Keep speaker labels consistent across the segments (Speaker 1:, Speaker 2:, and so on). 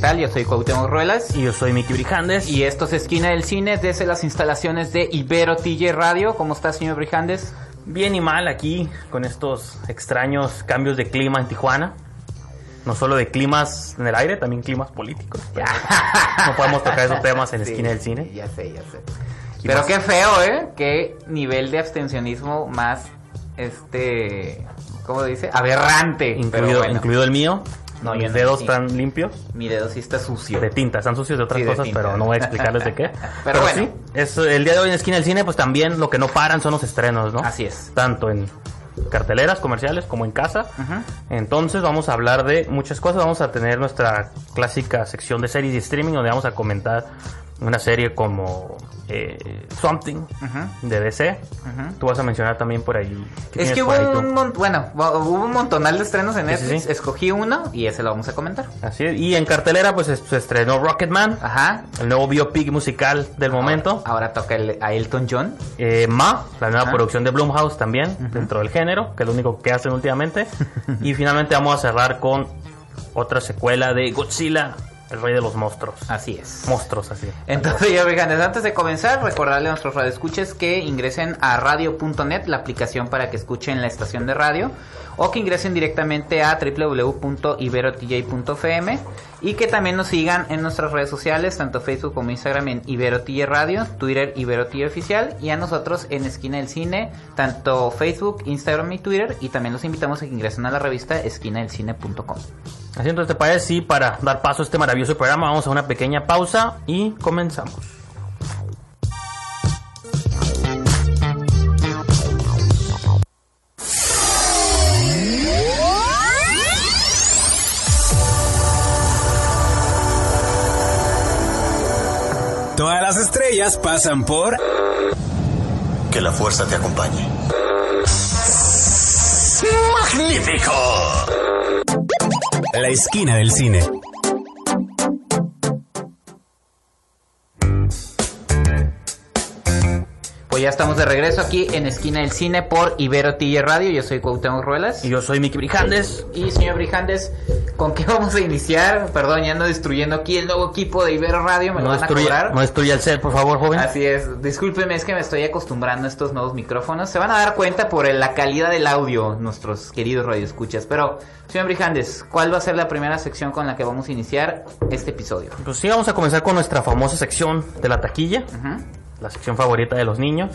Speaker 1: Tal? Yo soy Cuauhtémoc Ruelas
Speaker 2: Y yo soy Miki Brijandes.
Speaker 1: y esto es Esquina del Cine desde las instalaciones de Ibero TJ Radio. ¿Cómo está, señor Brijandes?
Speaker 2: Bien y mal aquí con estos extraños cambios de clima en Tijuana. No solo de climas en el aire, también climas políticos. No podemos tocar esos temas en
Speaker 1: Sí,
Speaker 2: Esquina del Cine.
Speaker 1: Ya sé, ya sé.
Speaker 2: Y
Speaker 1: Pero
Speaker 2: más-
Speaker 1: qué feo, ¿eh? Qué nivel de abstencionismo más, este, ¿cómo dice? Aberrante. Pero
Speaker 2: Incluido,
Speaker 1: bueno,
Speaker 2: incluido el mío.
Speaker 1: No, yo
Speaker 2: Mis
Speaker 1: no,
Speaker 2: dedos
Speaker 1: sí.
Speaker 2: están limpios.
Speaker 1: Mi dedo sí está sucio.
Speaker 2: De tinta, están sucios de otras
Speaker 1: Sí, de
Speaker 2: cosas,
Speaker 1: tinta.
Speaker 2: pero no voy a explicarles de qué.
Speaker 1: Pero bueno.
Speaker 2: sí, es, el día de hoy en Esquina del Cine, pues también lo que no paran son los estrenos, ¿no?
Speaker 1: Así es.
Speaker 2: Tanto en carteleras comerciales como en casa. Entonces vamos a hablar de muchas cosas. Vamos a tener nuestra clásica sección de series y streaming donde vamos a comentar una serie como eh, Something de DC. Tú vas a mencionar también por ahí. ¿qué
Speaker 1: Es que hubo un, mon- bueno, hubo un montonal de estrenos en
Speaker 2: sí,
Speaker 1: Netflix.
Speaker 2: sí.
Speaker 1: Escogí uno y ese lo vamos a comentar.
Speaker 2: Así es. Y en cartelera pues es- se estrenó Rocketman,
Speaker 1: Ajá.
Speaker 2: el nuevo biopic musical del momento.
Speaker 1: Ahora, toca el- a Elton John.
Speaker 2: Eh, Ma, la nueva producción de Blumhouse también, dentro del género, que es lo único que hacen últimamente. y finalmente vamos a cerrar con otra secuela de Godzilla, el rey de los monstruos.
Speaker 1: Así es.
Speaker 2: Monstruos, así.
Speaker 1: Entonces, ya veganes, antes de comenzar, recordarle a nuestros radioescuches que ingresen a radio.net, la aplicación para que escuchen la estación de radio, o que ingresen directamente a www.iberotj.fm y que también nos sigan en nuestras redes sociales, tanto Facebook como Instagram en IberoTJ Radio, Twitter IberoTJ Oficial y a nosotros en Esquina del Cine, tanto Facebook, Instagram y Twitter, y también los invitamos a que ingresen a la revista esquinadelcine.com.
Speaker 2: Así entonces, ¿te parece? Sí, para dar paso a este maravilloso programa, vamos a una pequeña pausa y comenzamos.
Speaker 3: Todas las estrellas pasan por
Speaker 4: Que la fuerza te acompañe. ¡Magnífico!
Speaker 3: La Esquina del Cine.
Speaker 1: Pues ya estamos de regreso aquí en Esquina del Cine por Ibero TJ Radio. Yo soy Cuauhtémoc Ruelas.
Speaker 2: Y yo soy Miki Brijandes.
Speaker 1: Y señor Brijandes, ¿con qué vamos a iniciar? Perdón, ya ando destruyendo aquí el nuevo equipo de Ibero Radio, me
Speaker 2: No
Speaker 1: lo van a
Speaker 2: destruya,
Speaker 1: cobrar.
Speaker 2: no destruya el set, por favor, joven.
Speaker 1: Así es, discúlpeme, es que me estoy acostumbrando a estos nuevos micrófonos. Se van a dar cuenta por la calidad del audio, nuestros queridos radioescuchas. Pero, señor Brijandes, ¿cuál va a ser la primera sección con la que vamos a iniciar este episodio?
Speaker 2: Pues sí, vamos a comenzar con nuestra famosa sección de la taquilla,
Speaker 1: Ujú.
Speaker 2: La sección favorita de los niños.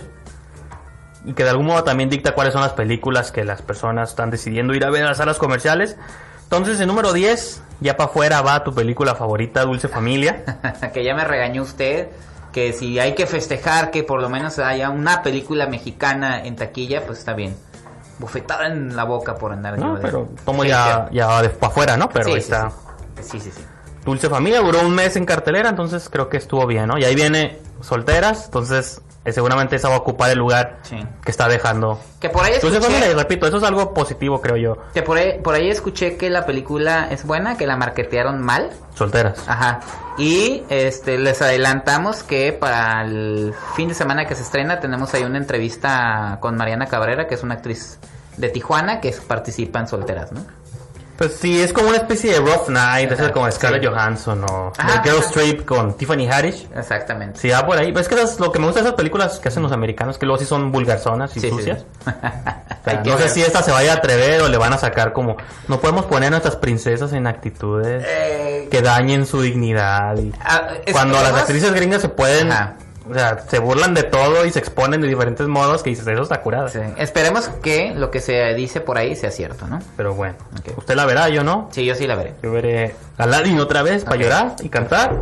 Speaker 2: Y que de algún modo también dicta cuáles son las películas que las personas están decidiendo ir a ver a las salas comerciales. Entonces, en número 10, ya para afuera va tu película favorita, Dulce Familia.
Speaker 1: que ya me regañó usted que si hay que festejar que por lo menos haya una película mexicana en taquilla, pues está bien. Bufetada en la boca por andar
Speaker 2: No,
Speaker 1: de-
Speaker 2: pero como
Speaker 1: Sí,
Speaker 2: ya, ya de para afuera, ¿no? Pero
Speaker 1: Sí,
Speaker 2: ahí
Speaker 1: sí,
Speaker 2: está.
Speaker 1: Sí, sí, sí.
Speaker 2: Dulce Familia duró un mes en cartelera, entonces creo que estuvo bien, ¿no? Y ahí viene Solteras, entonces eh, seguramente esa va a ocupar el lugar
Speaker 1: Sí.
Speaker 2: que está dejando.
Speaker 1: Que por ahí
Speaker 2: Dulce Familia, y repito, eso es algo positivo, creo yo.
Speaker 1: que por ahí, por ahí escuché que la película es buena, que la marketearon mal.
Speaker 2: Solteras.
Speaker 1: Ajá. Y este les adelantamos que para el fin de semana que se estrena tenemos ahí una entrevista con Mariana Cabrera, que es una actriz de Tijuana que participa en Solteras, ¿no?
Speaker 2: Pues sí, es como una especie de Rough Night, es como Scarlett
Speaker 1: sí.
Speaker 2: Johansson o The Girl. Streep con Tiffany Haddish.
Speaker 1: Exactamente.
Speaker 2: Sí, va por ahí. Pues es que es lo que me gusta de esas películas que hacen los americanos, que luego sí son vulgarzonas y
Speaker 1: Sí,
Speaker 2: sucias.
Speaker 1: sí.
Speaker 2: O sea,
Speaker 1: Hay que
Speaker 2: no sé si esta se vaya a atrever o le van a sacar como... No podemos poner a nuestras princesas en actitudes
Speaker 1: Eh,
Speaker 2: que dañen su dignidad. Y
Speaker 1: ah,
Speaker 2: cuando las actrices gringas se pueden...
Speaker 1: Ajá.
Speaker 2: O sea, se burlan de todo y se exponen de diferentes modos que dices, eso está curado.
Speaker 1: Sí, Esperemos que lo que se dice por ahí sea cierto, ¿no?
Speaker 2: Pero bueno, usted la verá, yo no.
Speaker 1: Sí, yo sí la veré.
Speaker 2: Yo veré Aladdin otra vez para llorar y cantar.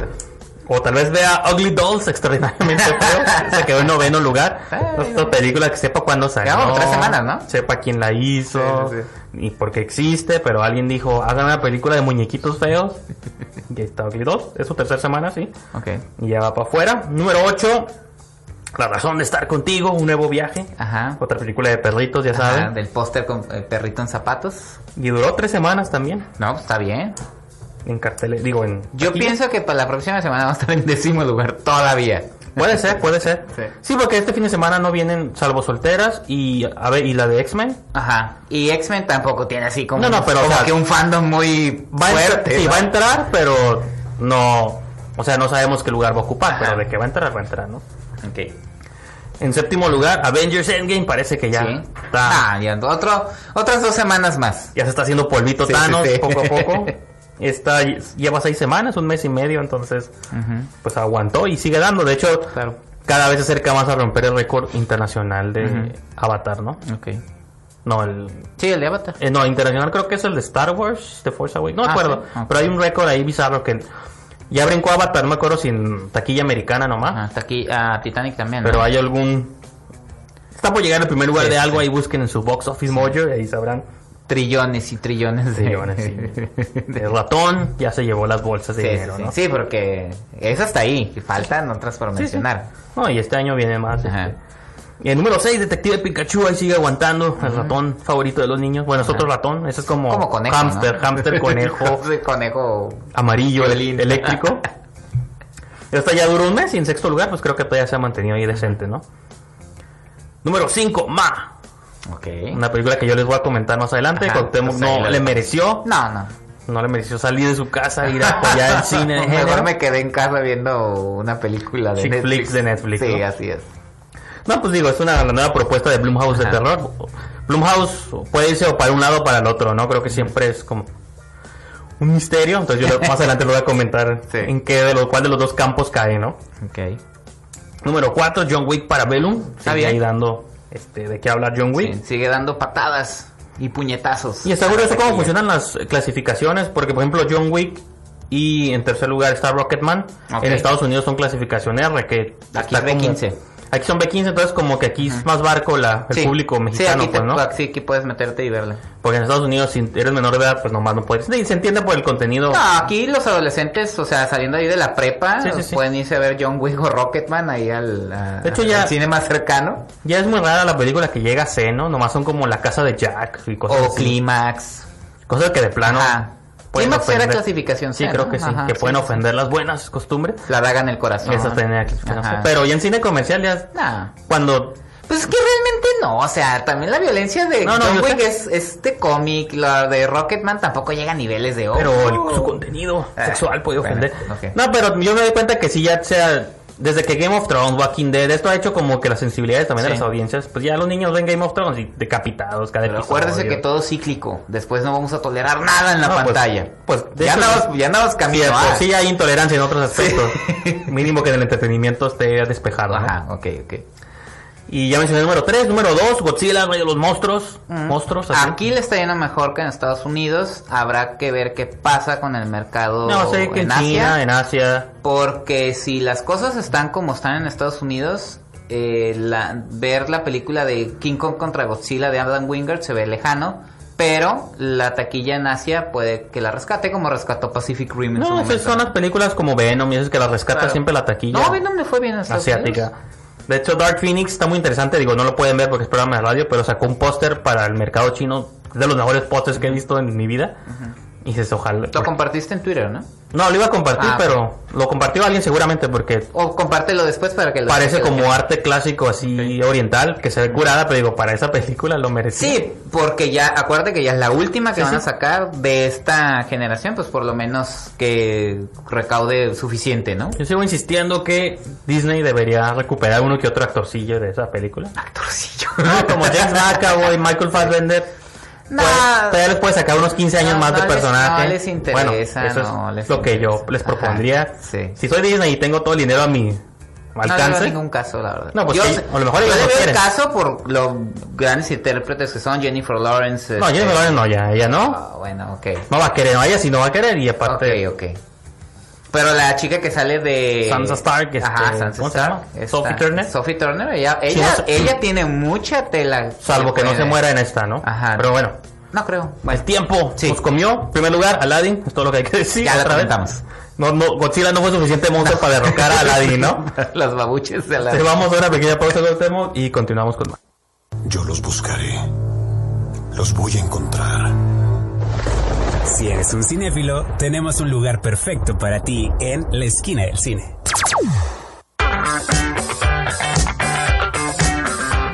Speaker 2: O tal vez vea Ugly Dolls extraordinariamente feo. Se quedó en noveno lugar. Esta película que sepa cuándo salió.
Speaker 1: Llevamos tres semanas, ¿no?
Speaker 2: Sepa quién la hizo.
Speaker 1: Sí,
Speaker 2: Y por qué existe. Pero alguien dijo, hagan una película de muñequitos feos. y ahí está Ugly Dolls. Es su tercera semana, sí.
Speaker 1: Ok.
Speaker 2: Y ya va para afuera. Número 8. La razón de estar contigo. Un nuevo viaje.
Speaker 1: Ajá.
Speaker 2: Otra película de perritos, ya saben.
Speaker 1: del póster con el perrito en zapatos.
Speaker 2: Y duró tres semanas también.
Speaker 1: No, pues está bien.
Speaker 2: En carteles. Digo, en.
Speaker 1: Yo pienso que para la próxima semana vamos a estar en décimo lugar todavía.
Speaker 2: Puede ser, puede ser.
Speaker 1: Sí.
Speaker 2: Sí. porque este fin de semana no vienen salvo solteras y a ver y la de X-Men.
Speaker 1: Ajá. Y X-Men tampoco tiene así como,
Speaker 2: No, no, pero,
Speaker 1: como
Speaker 2: o sea,
Speaker 1: que un fandom muy
Speaker 2: Va
Speaker 1: fuerte.
Speaker 2: sí,
Speaker 1: ¿no?
Speaker 2: va a entrar, pero no, o sea, no sabemos qué lugar va a ocupar,
Speaker 1: Ajá.
Speaker 2: pero de que va a entrar, va a entrar, ¿no?
Speaker 1: Ok.
Speaker 2: En séptimo lugar, Avengers Endgame parece que ya
Speaker 1: Sí.
Speaker 2: está,
Speaker 1: Ah, ya, otro, otras dos semanas más.
Speaker 2: ya se está haciendo polvito Thanos poco a poco. Está, lleva seis semanas, un mes y medio, entonces pues aguantó y sigue dando. De hecho,
Speaker 1: Claro.
Speaker 2: cada vez se acerca más a romper el récord internacional de. Avatar, ¿no?
Speaker 1: Ok.
Speaker 2: No, el,
Speaker 1: Sí, el de Avatar.
Speaker 2: Eh, no, internacional creo que es el de Star Wars, The Force Awakens. No me
Speaker 1: Ah,
Speaker 2: acuerdo.
Speaker 1: sí.
Speaker 2: Pero hay un récord ahí bizarro que ya brincó Avatar, no me acuerdo si en taquilla americana nomás.
Speaker 1: Ajá, hasta aquí, a Titanic también. ¿no?
Speaker 2: Pero hay algún. Está por llegar al primer lugar
Speaker 1: Sí,
Speaker 2: de algo,
Speaker 1: sí.
Speaker 2: ahí busquen en su box office mojo y ahí sabrán.
Speaker 1: Trillones y trillones de...
Speaker 2: Trillones, sí. El ratón ya se llevó las bolsas de
Speaker 1: Sí,
Speaker 2: dinero,
Speaker 1: sí,
Speaker 2: ¿no?
Speaker 1: sí, porque eso está ahí. y Faltan otras por mencionar.
Speaker 2: No, y este año viene más.
Speaker 1: Ajá.
Speaker 2: este. Y el número 6, Detective Pikachu, ahí sigue aguantando. El ratón favorito de los niños. Bueno, es otro ratón. Ese es como,
Speaker 1: Como conejo,
Speaker 2: hamster,
Speaker 1: ¿no?
Speaker 2: hamster, conejo.
Speaker 1: Conejo.
Speaker 2: amarillo, eléctrico. Esta ya duró un mes y en sexto lugar, pues creo que todavía se ha mantenido ahí decente, ¿no? Número 5, Ma.
Speaker 1: Ok.
Speaker 2: Una película que yo les voy a comentar más adelante.
Speaker 1: Ajá,
Speaker 2: Cuauhtémoc no le mereció.
Speaker 1: No, no.
Speaker 2: No le mereció salir de su casa, ir a apoyar el cine de
Speaker 1: Mejor
Speaker 2: género.
Speaker 1: me quedé en casa viendo una película de
Speaker 2: Chick
Speaker 1: Netflix.
Speaker 2: de Netflix,
Speaker 1: Sí,
Speaker 2: ¿no?
Speaker 1: así es.
Speaker 2: No, pues digo, es una la nueva propuesta de Blumhouse de terror. Blumhouse puede irse o para un lado o para el otro, ¿no? Creo que siempre es como un misterio. Entonces yo más adelante lo voy a comentar
Speaker 1: Sí.
Speaker 2: en qué de lo cuál de los dos campos cae, ¿no?
Speaker 1: Ok.
Speaker 2: Número 4, John Wick para Bellum.
Speaker 1: Está
Speaker 2: Sigue
Speaker 1: bien.
Speaker 2: ahí dando este, de qué hablar John Wick.
Speaker 1: Sí, sigue dando patadas y puñetazos.
Speaker 2: Y está curioso cómo funcionan las clasificaciones, porque por ejemplo John Wick y en tercer lugar está Rocketman. En Estados Unidos son clasificación R, que
Speaker 1: Aquí
Speaker 2: está
Speaker 1: es B15.
Speaker 2: Aquí son B15, entonces como que aquí es más barco la, el
Speaker 1: Sí.
Speaker 2: público mexicano,
Speaker 1: sí, aquí,
Speaker 2: pues, ¿no?
Speaker 1: sí, aquí puedes meterte y verla.
Speaker 2: Porque en Estados Unidos, si eres menor de edad, pues nomás no puedes. Y se entiende por el contenido.
Speaker 1: No, aquí los adolescentes, o sea, saliendo ahí de la prepa,
Speaker 2: Sí, sí, sí.
Speaker 1: pueden irse a ver John Wick o Rocketman ahí al, a-
Speaker 2: De hecho, ya-
Speaker 1: al cine más cercano.
Speaker 2: Ya es muy rara la película que llega a C, ¿no? Nomás son como la casa de Jack y cosas
Speaker 1: O
Speaker 2: así.
Speaker 1: Clímax.
Speaker 2: Cosas que de plano.
Speaker 1: Ajá.
Speaker 2: Pueden
Speaker 1: Clímax era
Speaker 2: ofender.
Speaker 1: clasificación
Speaker 2: Sí, creo que sí.
Speaker 1: Ajá,
Speaker 2: que
Speaker 1: sí,
Speaker 2: pueden
Speaker 1: sí, sí.
Speaker 2: ofender las buenas costumbres.
Speaker 1: La daga en el corazón.
Speaker 2: Esa tenía clasificación. Pero ya en cine comercial ya.
Speaker 1: Nah.
Speaker 2: Cuando
Speaker 1: Pues es que realmente no, o sea, también la violencia de
Speaker 2: No, no,
Speaker 1: John Wick es, es de cómic, la de Rocketman tampoco llega a niveles de... oh,
Speaker 2: Pero el- su contenido
Speaker 1: Ah,
Speaker 2: sexual puede
Speaker 1: bueno,
Speaker 2: ofender. No, pero yo me doy cuenta que sí ya sea desde que Game of Thrones, Walking Dead, esto ha hecho como que las sensibilidades también de
Speaker 1: Sí.
Speaker 2: las audiencias, pues ya los niños ven Game of Thrones y decapitados cada
Speaker 1: Pero
Speaker 2: episodio.
Speaker 1: acuérdese que todo es cíclico, después no vamos a tolerar nada en la
Speaker 2: No, pues-
Speaker 1: pantalla.
Speaker 2: pues,
Speaker 1: ya, andamos, ya andamos
Speaker 2: Sí,
Speaker 1: camino
Speaker 2: de por
Speaker 1: a-
Speaker 2: sí hay intolerancia en otros aspectos. Mínimo que en el entretenimiento esté despejado. ¿no?
Speaker 1: Ajá, ok, ok.
Speaker 2: Y ya mencioné el número 3, número 2, Godzilla, Rey de los Monstruos. Monstruos, así.
Speaker 1: Aquí le está yendo mejor que en Estados Unidos. Habrá que ver qué pasa con el mercado
Speaker 2: No sé que en,
Speaker 1: en
Speaker 2: China,
Speaker 1: Asia.
Speaker 2: en Asia.
Speaker 1: Porque si las cosas están como están en Estados Unidos, eh, la- ver la película de King Kong contra Godzilla de Adam Wingard se ve lejano. Pero la taquilla en Asia puede que la rescate como rescató Pacific Rim en su
Speaker 2: No, esas son las películas como Venom y esas que las rescata
Speaker 1: Claro.
Speaker 2: siempre la taquilla.
Speaker 1: No, Venom le fue bien en Estados
Speaker 2: asiática.
Speaker 1: Unidos.
Speaker 2: De hecho, Dark Phoenix está muy interesante. Digo, no lo pueden ver porque es programa de radio, pero sacó un póster para el mercado chino. Es de los mejores pósters que he visto en mi vida. Y dices, ojalá.
Speaker 1: Lo compartiste en Twitter, ¿no?
Speaker 2: No, lo iba a compartir,
Speaker 1: Ah,
Speaker 2: pero lo compartió alguien seguramente porque
Speaker 1: O compártelo después para que lo
Speaker 2: parece
Speaker 1: que lo-
Speaker 2: como arte clásico así oriental, que se ve curada, pero digo, para esa película lo merecía.
Speaker 1: Sí, porque ya, acuérdate que ya es la última que
Speaker 2: Sí,
Speaker 1: van a sacar de esta generación, pues por lo menos que recaude suficiente, ¿no?
Speaker 2: Yo sigo insistiendo que Disney debería recuperar uno que otro actorcillo de esa película.
Speaker 1: Actorcillo.
Speaker 2: No, como James McAvoy, Michael Fassbender.
Speaker 1: No.
Speaker 2: Todavía les puede sacar unos 15 años
Speaker 1: No,
Speaker 2: más
Speaker 1: no
Speaker 2: de
Speaker 1: les-
Speaker 2: personaje.
Speaker 1: no les interesa,
Speaker 2: Bueno, eso
Speaker 1: no
Speaker 2: es
Speaker 1: les
Speaker 2: lo que yo
Speaker 1: interesa.
Speaker 2: les
Speaker 1: Ajá,
Speaker 2: propondría.
Speaker 1: sí.
Speaker 2: Si soy Disney y tengo todo el dinero a mi
Speaker 1: No le veo
Speaker 2: alcance,
Speaker 1: ningún caso, la verdad.
Speaker 2: No, pues
Speaker 1: yo,
Speaker 2: sí, a lo mejor
Speaker 1: yo le veo el caso por los grandes intérpretes que son Jennifer Lawrence.
Speaker 2: no,
Speaker 1: este-
Speaker 2: Jennifer Lawrence no, ya, ella no.
Speaker 1: Ah, bueno, ok.
Speaker 2: No va a querer, no, ella sí no va a querer y aparte...
Speaker 1: Ok, ok. Pero la chica que sale de...
Speaker 2: Sansa Stark, este,
Speaker 1: Ajá, Sansa
Speaker 2: ¿cómo se
Speaker 1: Stark.
Speaker 2: llama?
Speaker 1: esta-
Speaker 2: Sophie Turner.
Speaker 1: Sophie Turner, ella,
Speaker 2: Sí,
Speaker 1: ella,
Speaker 2: no sé-
Speaker 1: ella tiene mucha tela.
Speaker 2: Salvo que no se muera en esta, ¿no?
Speaker 1: Ajá.
Speaker 2: Pero bueno,
Speaker 1: No creo.
Speaker 2: el tiempo
Speaker 1: Sí.
Speaker 2: nos comió. En primer lugar, Aladdin, es todo lo que hay que decir.
Speaker 1: Ya lo
Speaker 2: otra vez.
Speaker 1: comentamos.
Speaker 2: No, no, Godzilla no fue suficiente monstruo para derrocar a Aladdin, ¿no?
Speaker 1: Los babuches de la...
Speaker 2: Entonces, vamos a una pequeña pausa con el tema y continuamos con más.
Speaker 4: Yo los buscaré. Los voy a encontrar.
Speaker 3: Si eres un cinéfilo, tenemos un lugar perfecto para ti en la esquina del cine.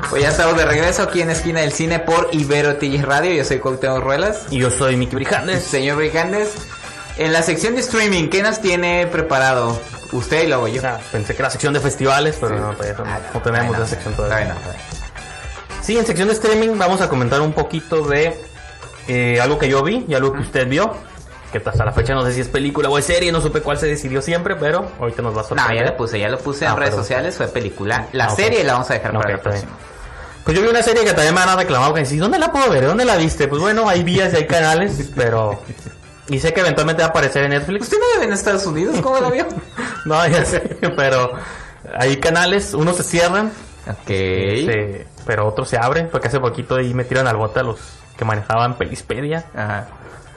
Speaker 1: Pues ya estamos de regreso aquí en Esquina del Cine por Ibero TJ Radio. Yo soy Cuauhtémoc Ruelas.
Speaker 2: Y yo soy Miki Brijandes.
Speaker 1: Señor Brigandes, en la sección de streaming, ¿qué nos tiene preparado? Usted y luego yo.
Speaker 2: Ah, pensé que era sección de festivales, pero no, todavía no,
Speaker 1: Ah,
Speaker 2: no tenemos esa sección todavía.
Speaker 1: bueno.
Speaker 2: Sí, en sección de streaming vamos a comentar un poquito de eh, algo que yo vi y algo que usted vio. Que hasta la fecha no sé si es película o es serie, no supe cuál se decidió siempre, pero ahorita nos va a
Speaker 1: No,
Speaker 2: sorprender.
Speaker 1: ya lo puse, ya lo puse
Speaker 2: Ah,
Speaker 1: en redes
Speaker 2: pero-
Speaker 1: sociales, fue película. La
Speaker 2: Ah, ok.
Speaker 1: serie la vamos a dejar
Speaker 2: Ok,
Speaker 1: para
Speaker 2: bien.
Speaker 1: próximo.
Speaker 2: Pues yo vi una serie que también me han reclamado que decís, ¿dónde la puedo ver? ¿Dónde la viste? Pues bueno, hay vías y hay canales, pero... Y sé que eventualmente va a aparecer en Netflix.
Speaker 1: ¿Usted no vive en Estados Unidos? ¿Cómo la vio?
Speaker 2: No, ya sé, pero hay canales, unos se cierran,
Speaker 1: ok.
Speaker 2: este, pero otros se abren, porque hace poquito ahí metieron al bote a los que manejaban Pelispedia,
Speaker 1: Ajá.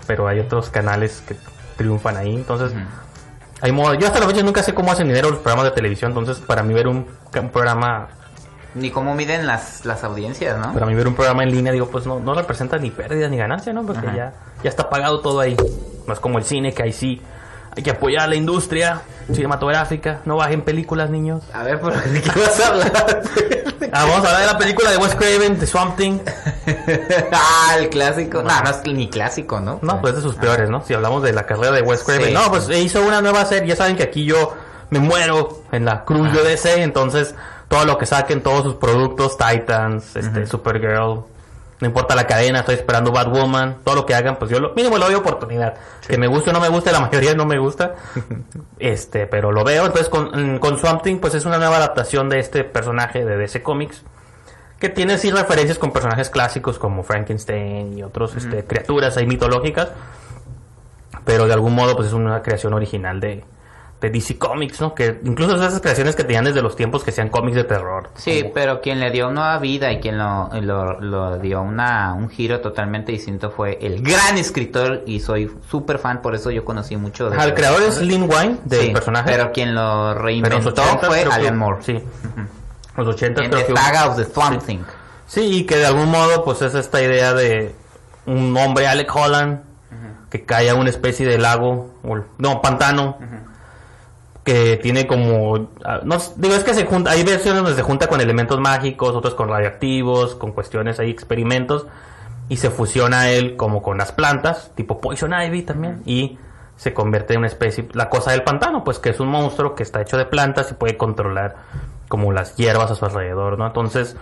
Speaker 2: pero hay otros canales que triunfan ahí, entonces hay modo. Yo hasta la fecha nunca sé cómo hacen dinero los programas de televisión, entonces para mí ver un, un programa,
Speaker 1: Ni cómo miden las, las audiencias, ¿no?
Speaker 2: para mí ver un programa en línea, digo, pues no, no representa ni pérdida ni ganancia, ¿no? Porque
Speaker 1: Ajá.
Speaker 2: ya, ya está pagado todo ahí. No es como el cine, que ahí sí hay que apoyar la industria cinematográfica, no bajen películas, niños.
Speaker 1: A ver, ¿por ¿de qué vas a hablar?
Speaker 2: Ah, vamos a hablar de la película de Wes Craven, The Swamp Thing.
Speaker 1: ah, el clásico. No, no es ni clásico, ¿no?
Speaker 2: No, pues de sus peores, ¿no? Si hablamos de la carrera de Wes Craven.
Speaker 1: Sí,
Speaker 2: no,
Speaker 1: sí.
Speaker 2: pues hizo una nueva serie. Ya saben que aquí yo me muero en la cruz de DC. Entonces, todo lo que saquen, todos sus productos, Titans, este, Supergirl, no importa la cadena, estoy esperando Batwoman, todo lo que hagan, pues yo lo mínimo le doy oportunidad. Que me guste o no me guste, la mayoría no me gusta. este, pero lo veo. Entonces, con, mm, con Swamp Thing, pues es una nueva adaptación de este personaje de DC Comics que tiene sí referencias con personajes clásicos como Frankenstein y otros este, criaturas ahí mitológicas, pero de algún modo pues es una creación original de, de DC Comics, ¿no? Que incluso esas creaciones que tenían desde los tiempos que sean cómics de terror.
Speaker 1: Sí,
Speaker 2: como-
Speaker 1: pero quien le dio nueva vida y quien lo, lo, lo dio una, un giro totalmente distinto fue el gran escritor y soy súper fan, por eso yo conocí mucho de...
Speaker 2: El creador es Lin Wayne del
Speaker 1: Sí,
Speaker 2: personaje.
Speaker 1: Pero quien lo reinventó
Speaker 2: 80
Speaker 1: fue Alan Moore.
Speaker 2: Sí. Los 80
Speaker 1: En
Speaker 2: creo
Speaker 1: The
Speaker 2: que
Speaker 1: Saga of the Swamp Thing.
Speaker 2: Sí, y que de algún modo pues es esta idea de un hombre, Alec Holland, que cae a una especie de lago, o- no, pantano, que tiene como... ah, digo, es que se junta, hay versiones donde se junta con elementos mágicos, otros con radioactivos, con cuestiones ahí, experimentos, y se fusiona él como con las plantas, tipo Poison Ivy también, y se convierte en una especie, la cosa del pantano, pues que es un monstruo que está hecho de plantas y puede controlar como las hierbas a su alrededor, ¿no? Entonces,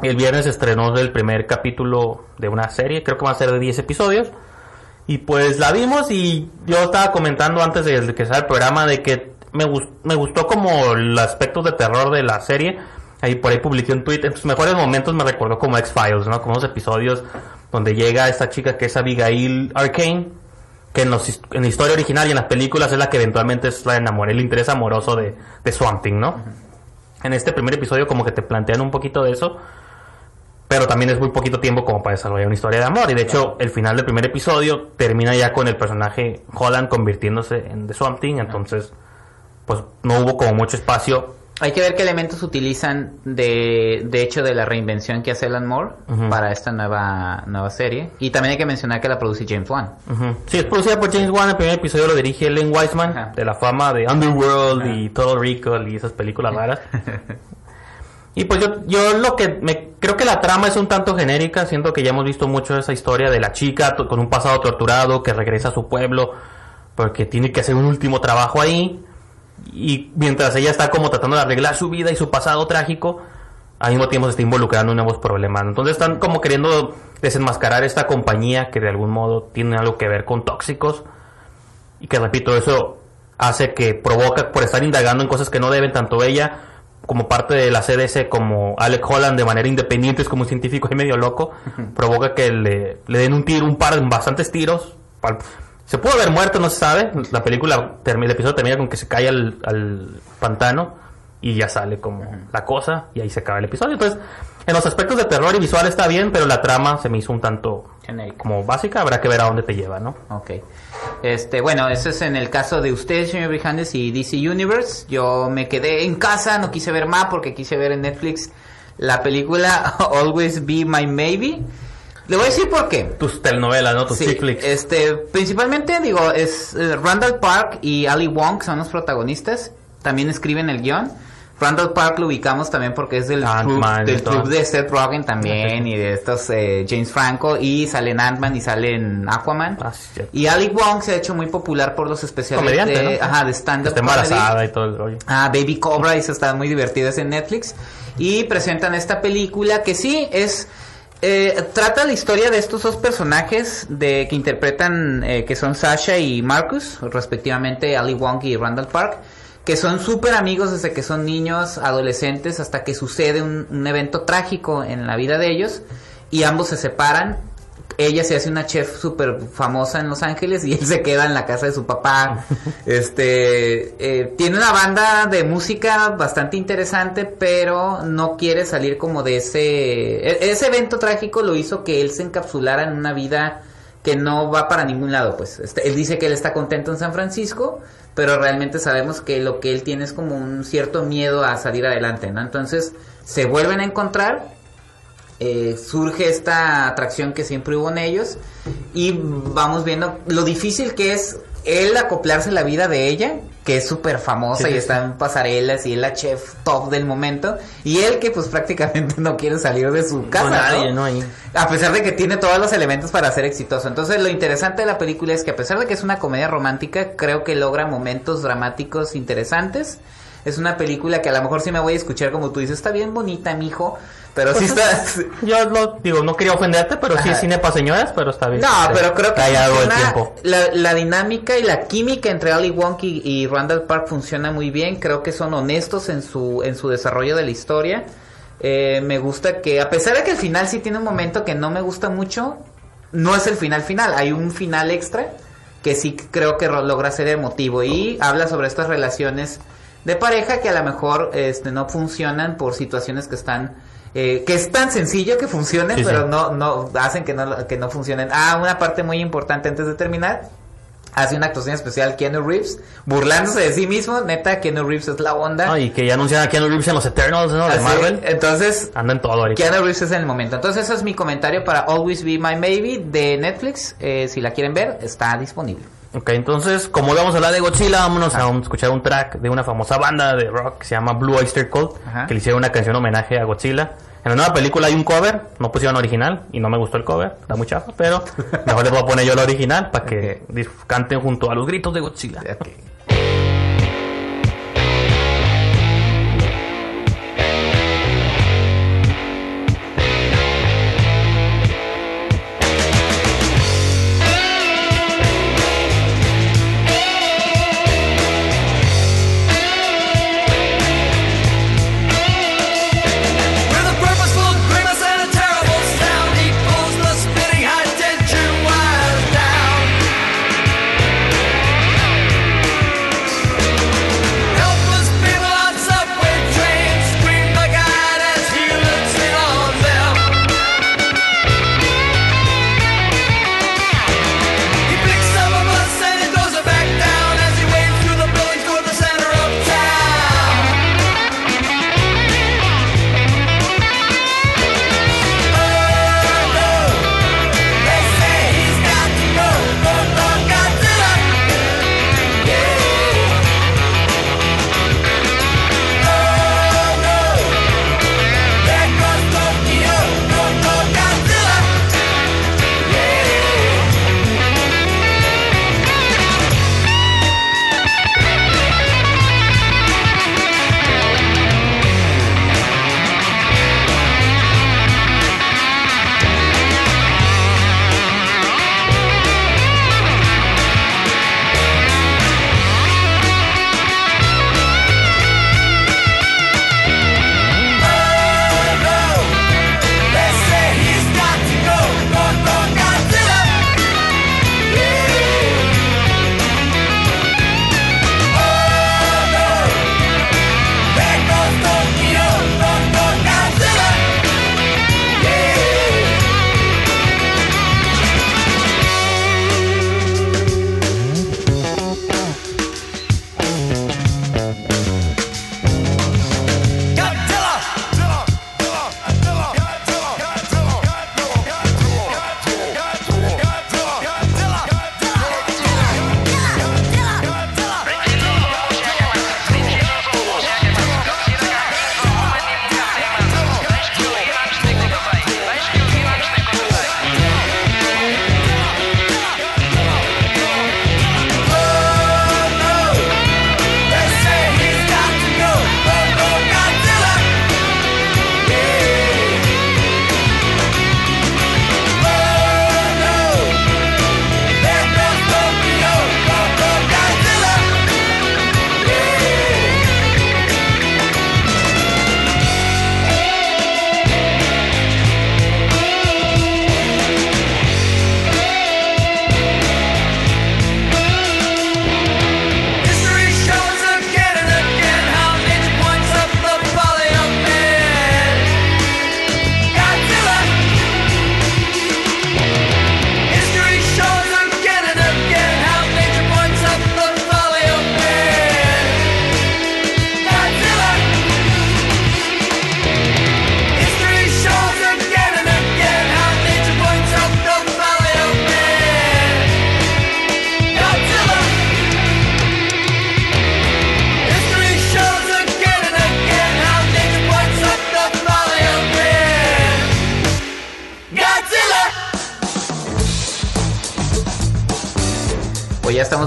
Speaker 2: el viernes estrenó el primer capítulo de una serie, creo que va a ser de 10 episodios. Y pues la vimos y yo estaba comentando antes de que sea el programa de que me, gus- me gustó como el aspecto de terror de la serie. Ahí por ahí publiqué un tweet. En sus mejores momentos me recordó como X-Files, ¿no? Como unos episodios donde llega esta chica que es Abigail Arcane, que en, los en la historia original y en las películas es la que eventualmente es la enamora, el interés amoroso de, de Swamp Thing, ¿no? En este primer episodio como que te plantean un poquito de eso pero también es muy poquito tiempo como para desarrollar una historia de amor. Y de hecho, el final del primer episodio termina ya con el personaje Holland convirtiéndose en The Swamp Thing. Entonces, pues no hubo como mucho espacio.
Speaker 1: Hay que ver qué elementos utilizan de, de hecho de la reinvención que hace Alan Moore
Speaker 2: Ujú.
Speaker 1: para esta nueva, nueva serie. Y también hay que mencionar que la produce James Wan.
Speaker 2: Ujú. Sí, es producida por James Wan. El primer episodio lo dirige Ellen Wiseman,
Speaker 1: Ajá.
Speaker 2: de la fama de Underworld y Total Recall y esas películas raras. Y pues yo, yo lo que me creo que la trama es un tanto genérica, siento que ya hemos visto mucho esa historia de la chica con un pasado torturado que regresa a su pueblo porque tiene que hacer un último trabajo ahí y mientras ella está como tratando de arreglar su vida y su pasado trágico, al mismo tiempo se está involucrando en nuevos problemas. Entonces están como queriendo desenmascarar esta compañía que de algún modo tiene algo que ver con tóxicos y que repito, eso hace que provoca por estar indagando en cosas que no deben tanto ella como parte de la CDC como Alec Holland de manera independiente es como un científico y medio loco provoca que le, le den un tiro un par bastantes tiros Se pudo haber muerto, no se sabe. La película, termina, el episodio termina con que se cae al, al pantano y ya sale como la cosa y ahí se acaba el episodio. Entonces, en los aspectos de terror y visual está bien, pero la trama se me hizo un tanto
Speaker 1: Genérica.
Speaker 2: como básica. Habrá que ver a dónde te lleva, ¿no?
Speaker 1: Ok. Este, bueno, eso es en el caso de usted, señor Brijandes, y DC Universe. Yo me quedé en casa, no quise ver más porque quise ver en Netflix la película Always Be My Maybe. Le voy a decir por qué.
Speaker 2: Tus telenovelas, ¿no? Tus
Speaker 1: Sí,
Speaker 2: flicks.
Speaker 1: este, principalmente, digo, es eh, Randall Park y Ali Wong son los protagonistas. También escriben el guion. Randall Park lo ubicamos también porque es del club, del
Speaker 2: de todo.
Speaker 1: club de Seth Rogen también y de estos eh, James Franco y salen Ant-Man y salen Aquaman.
Speaker 2: Ah, sí.
Speaker 1: Y Ali Wong se ha hecho muy popular por los especiales
Speaker 2: Comediante,
Speaker 1: de,
Speaker 2: ¿no?
Speaker 1: ajá, de stand-up
Speaker 2: Está
Speaker 1: comedy.
Speaker 2: embarazada y todo el rollo.
Speaker 1: Ah, Baby Cobra, y eso está muy divertido, es en Netflix. Y presentan esta película que sí es. eh, trata la historia de estos dos personajes de que interpretan, eh, que son Sasha y Marcus, respectivamente Ali Wong y Randall Park, que son súper amigos desde que son niños, adolescentes, hasta que sucede un, un evento trágico en la vida de ellos y ambos se separan. Ella se hace una chef súper famosa en Los Ángeles y él se queda en la casa de su papá. Este eh, tiene una banda de música bastante interesante, pero no quiere salir como de ese. e- Ese evento trágico lo hizo que él se encapsulara en una vida que no va para ningún lado, pues. Este, él dice que él está contento en San Francisco, pero realmente sabemos que lo que él tiene es como un cierto miedo a salir adelante, ¿no? Entonces se vuelven a encontrar eh, surge esta atracción que siempre hubo en ellos y vamos viendo lo difícil que es él acoplarse la vida de ella, que es súper famosa
Speaker 2: Sí,
Speaker 1: y está en pasarelas y es la chef top del momento, y él que pues prácticamente no quiere salir de su casa.
Speaker 2: Con nadie,
Speaker 1: ¿no?
Speaker 2: ¿no?
Speaker 1: A pesar de que tiene todos los elementos para ser exitoso. Entonces, lo interesante de la película es que a pesar de que es una comedia romántica, creo que logra momentos dramáticos interesantes. Es una película que a lo mejor sí me voy a escuchar como tú dices, está bien bonita, mijo, pero sí está...
Speaker 2: Yo lo digo, no quería ofenderte, pero sí es cine para señoras, pero está bien.
Speaker 1: No, pero creo que
Speaker 2: tiempo.
Speaker 1: La, la dinámica y la química entre Ali Wong y, y Randall Park funciona muy bien. Creo que son honestos en su, en su desarrollo de la historia. Eh, me gusta que, a pesar de que el final sí tiene un momento que no me gusta mucho, no es el final final. Hay un final extra que sí creo que logra ser emotivo y habla sobre estas relaciones de pareja que a lo mejor este, no funcionan por situaciones que están eh, que es tan sencillo que funcionen
Speaker 2: Sí, sí.
Speaker 1: pero no no hacen que no que no funcionen ah una parte muy importante antes de terminar hace una actuación especial Keanu Reeves burlándose de sí mismo neta Keanu Reeves es la onda
Speaker 2: No, y que ya anunciaron a Keanu Reeves en los Eternals, ¿no? De
Speaker 1: Así,
Speaker 2: Marvel.
Speaker 1: entonces
Speaker 2: Anda en todo ahorita.
Speaker 1: Keanu Reeves es en el momento entonces eso es mi comentario para Always Be My Maybe de Netflix Eh, si la quieren ver está disponible
Speaker 2: Ok, entonces, como vamos a hablar de Godzilla, vámonos a un- escuchar un track de una famosa banda de rock que se llama Blue Oyster Cult,
Speaker 1: Ajá.
Speaker 2: que le hicieron una canción homenaje a Godzilla. En la nueva película hay un cover, no pusieron original y no me gustó el cover, está muy chafa, pero mejor les voy a poner yo la original para que canten junto a los gritos de Godzilla.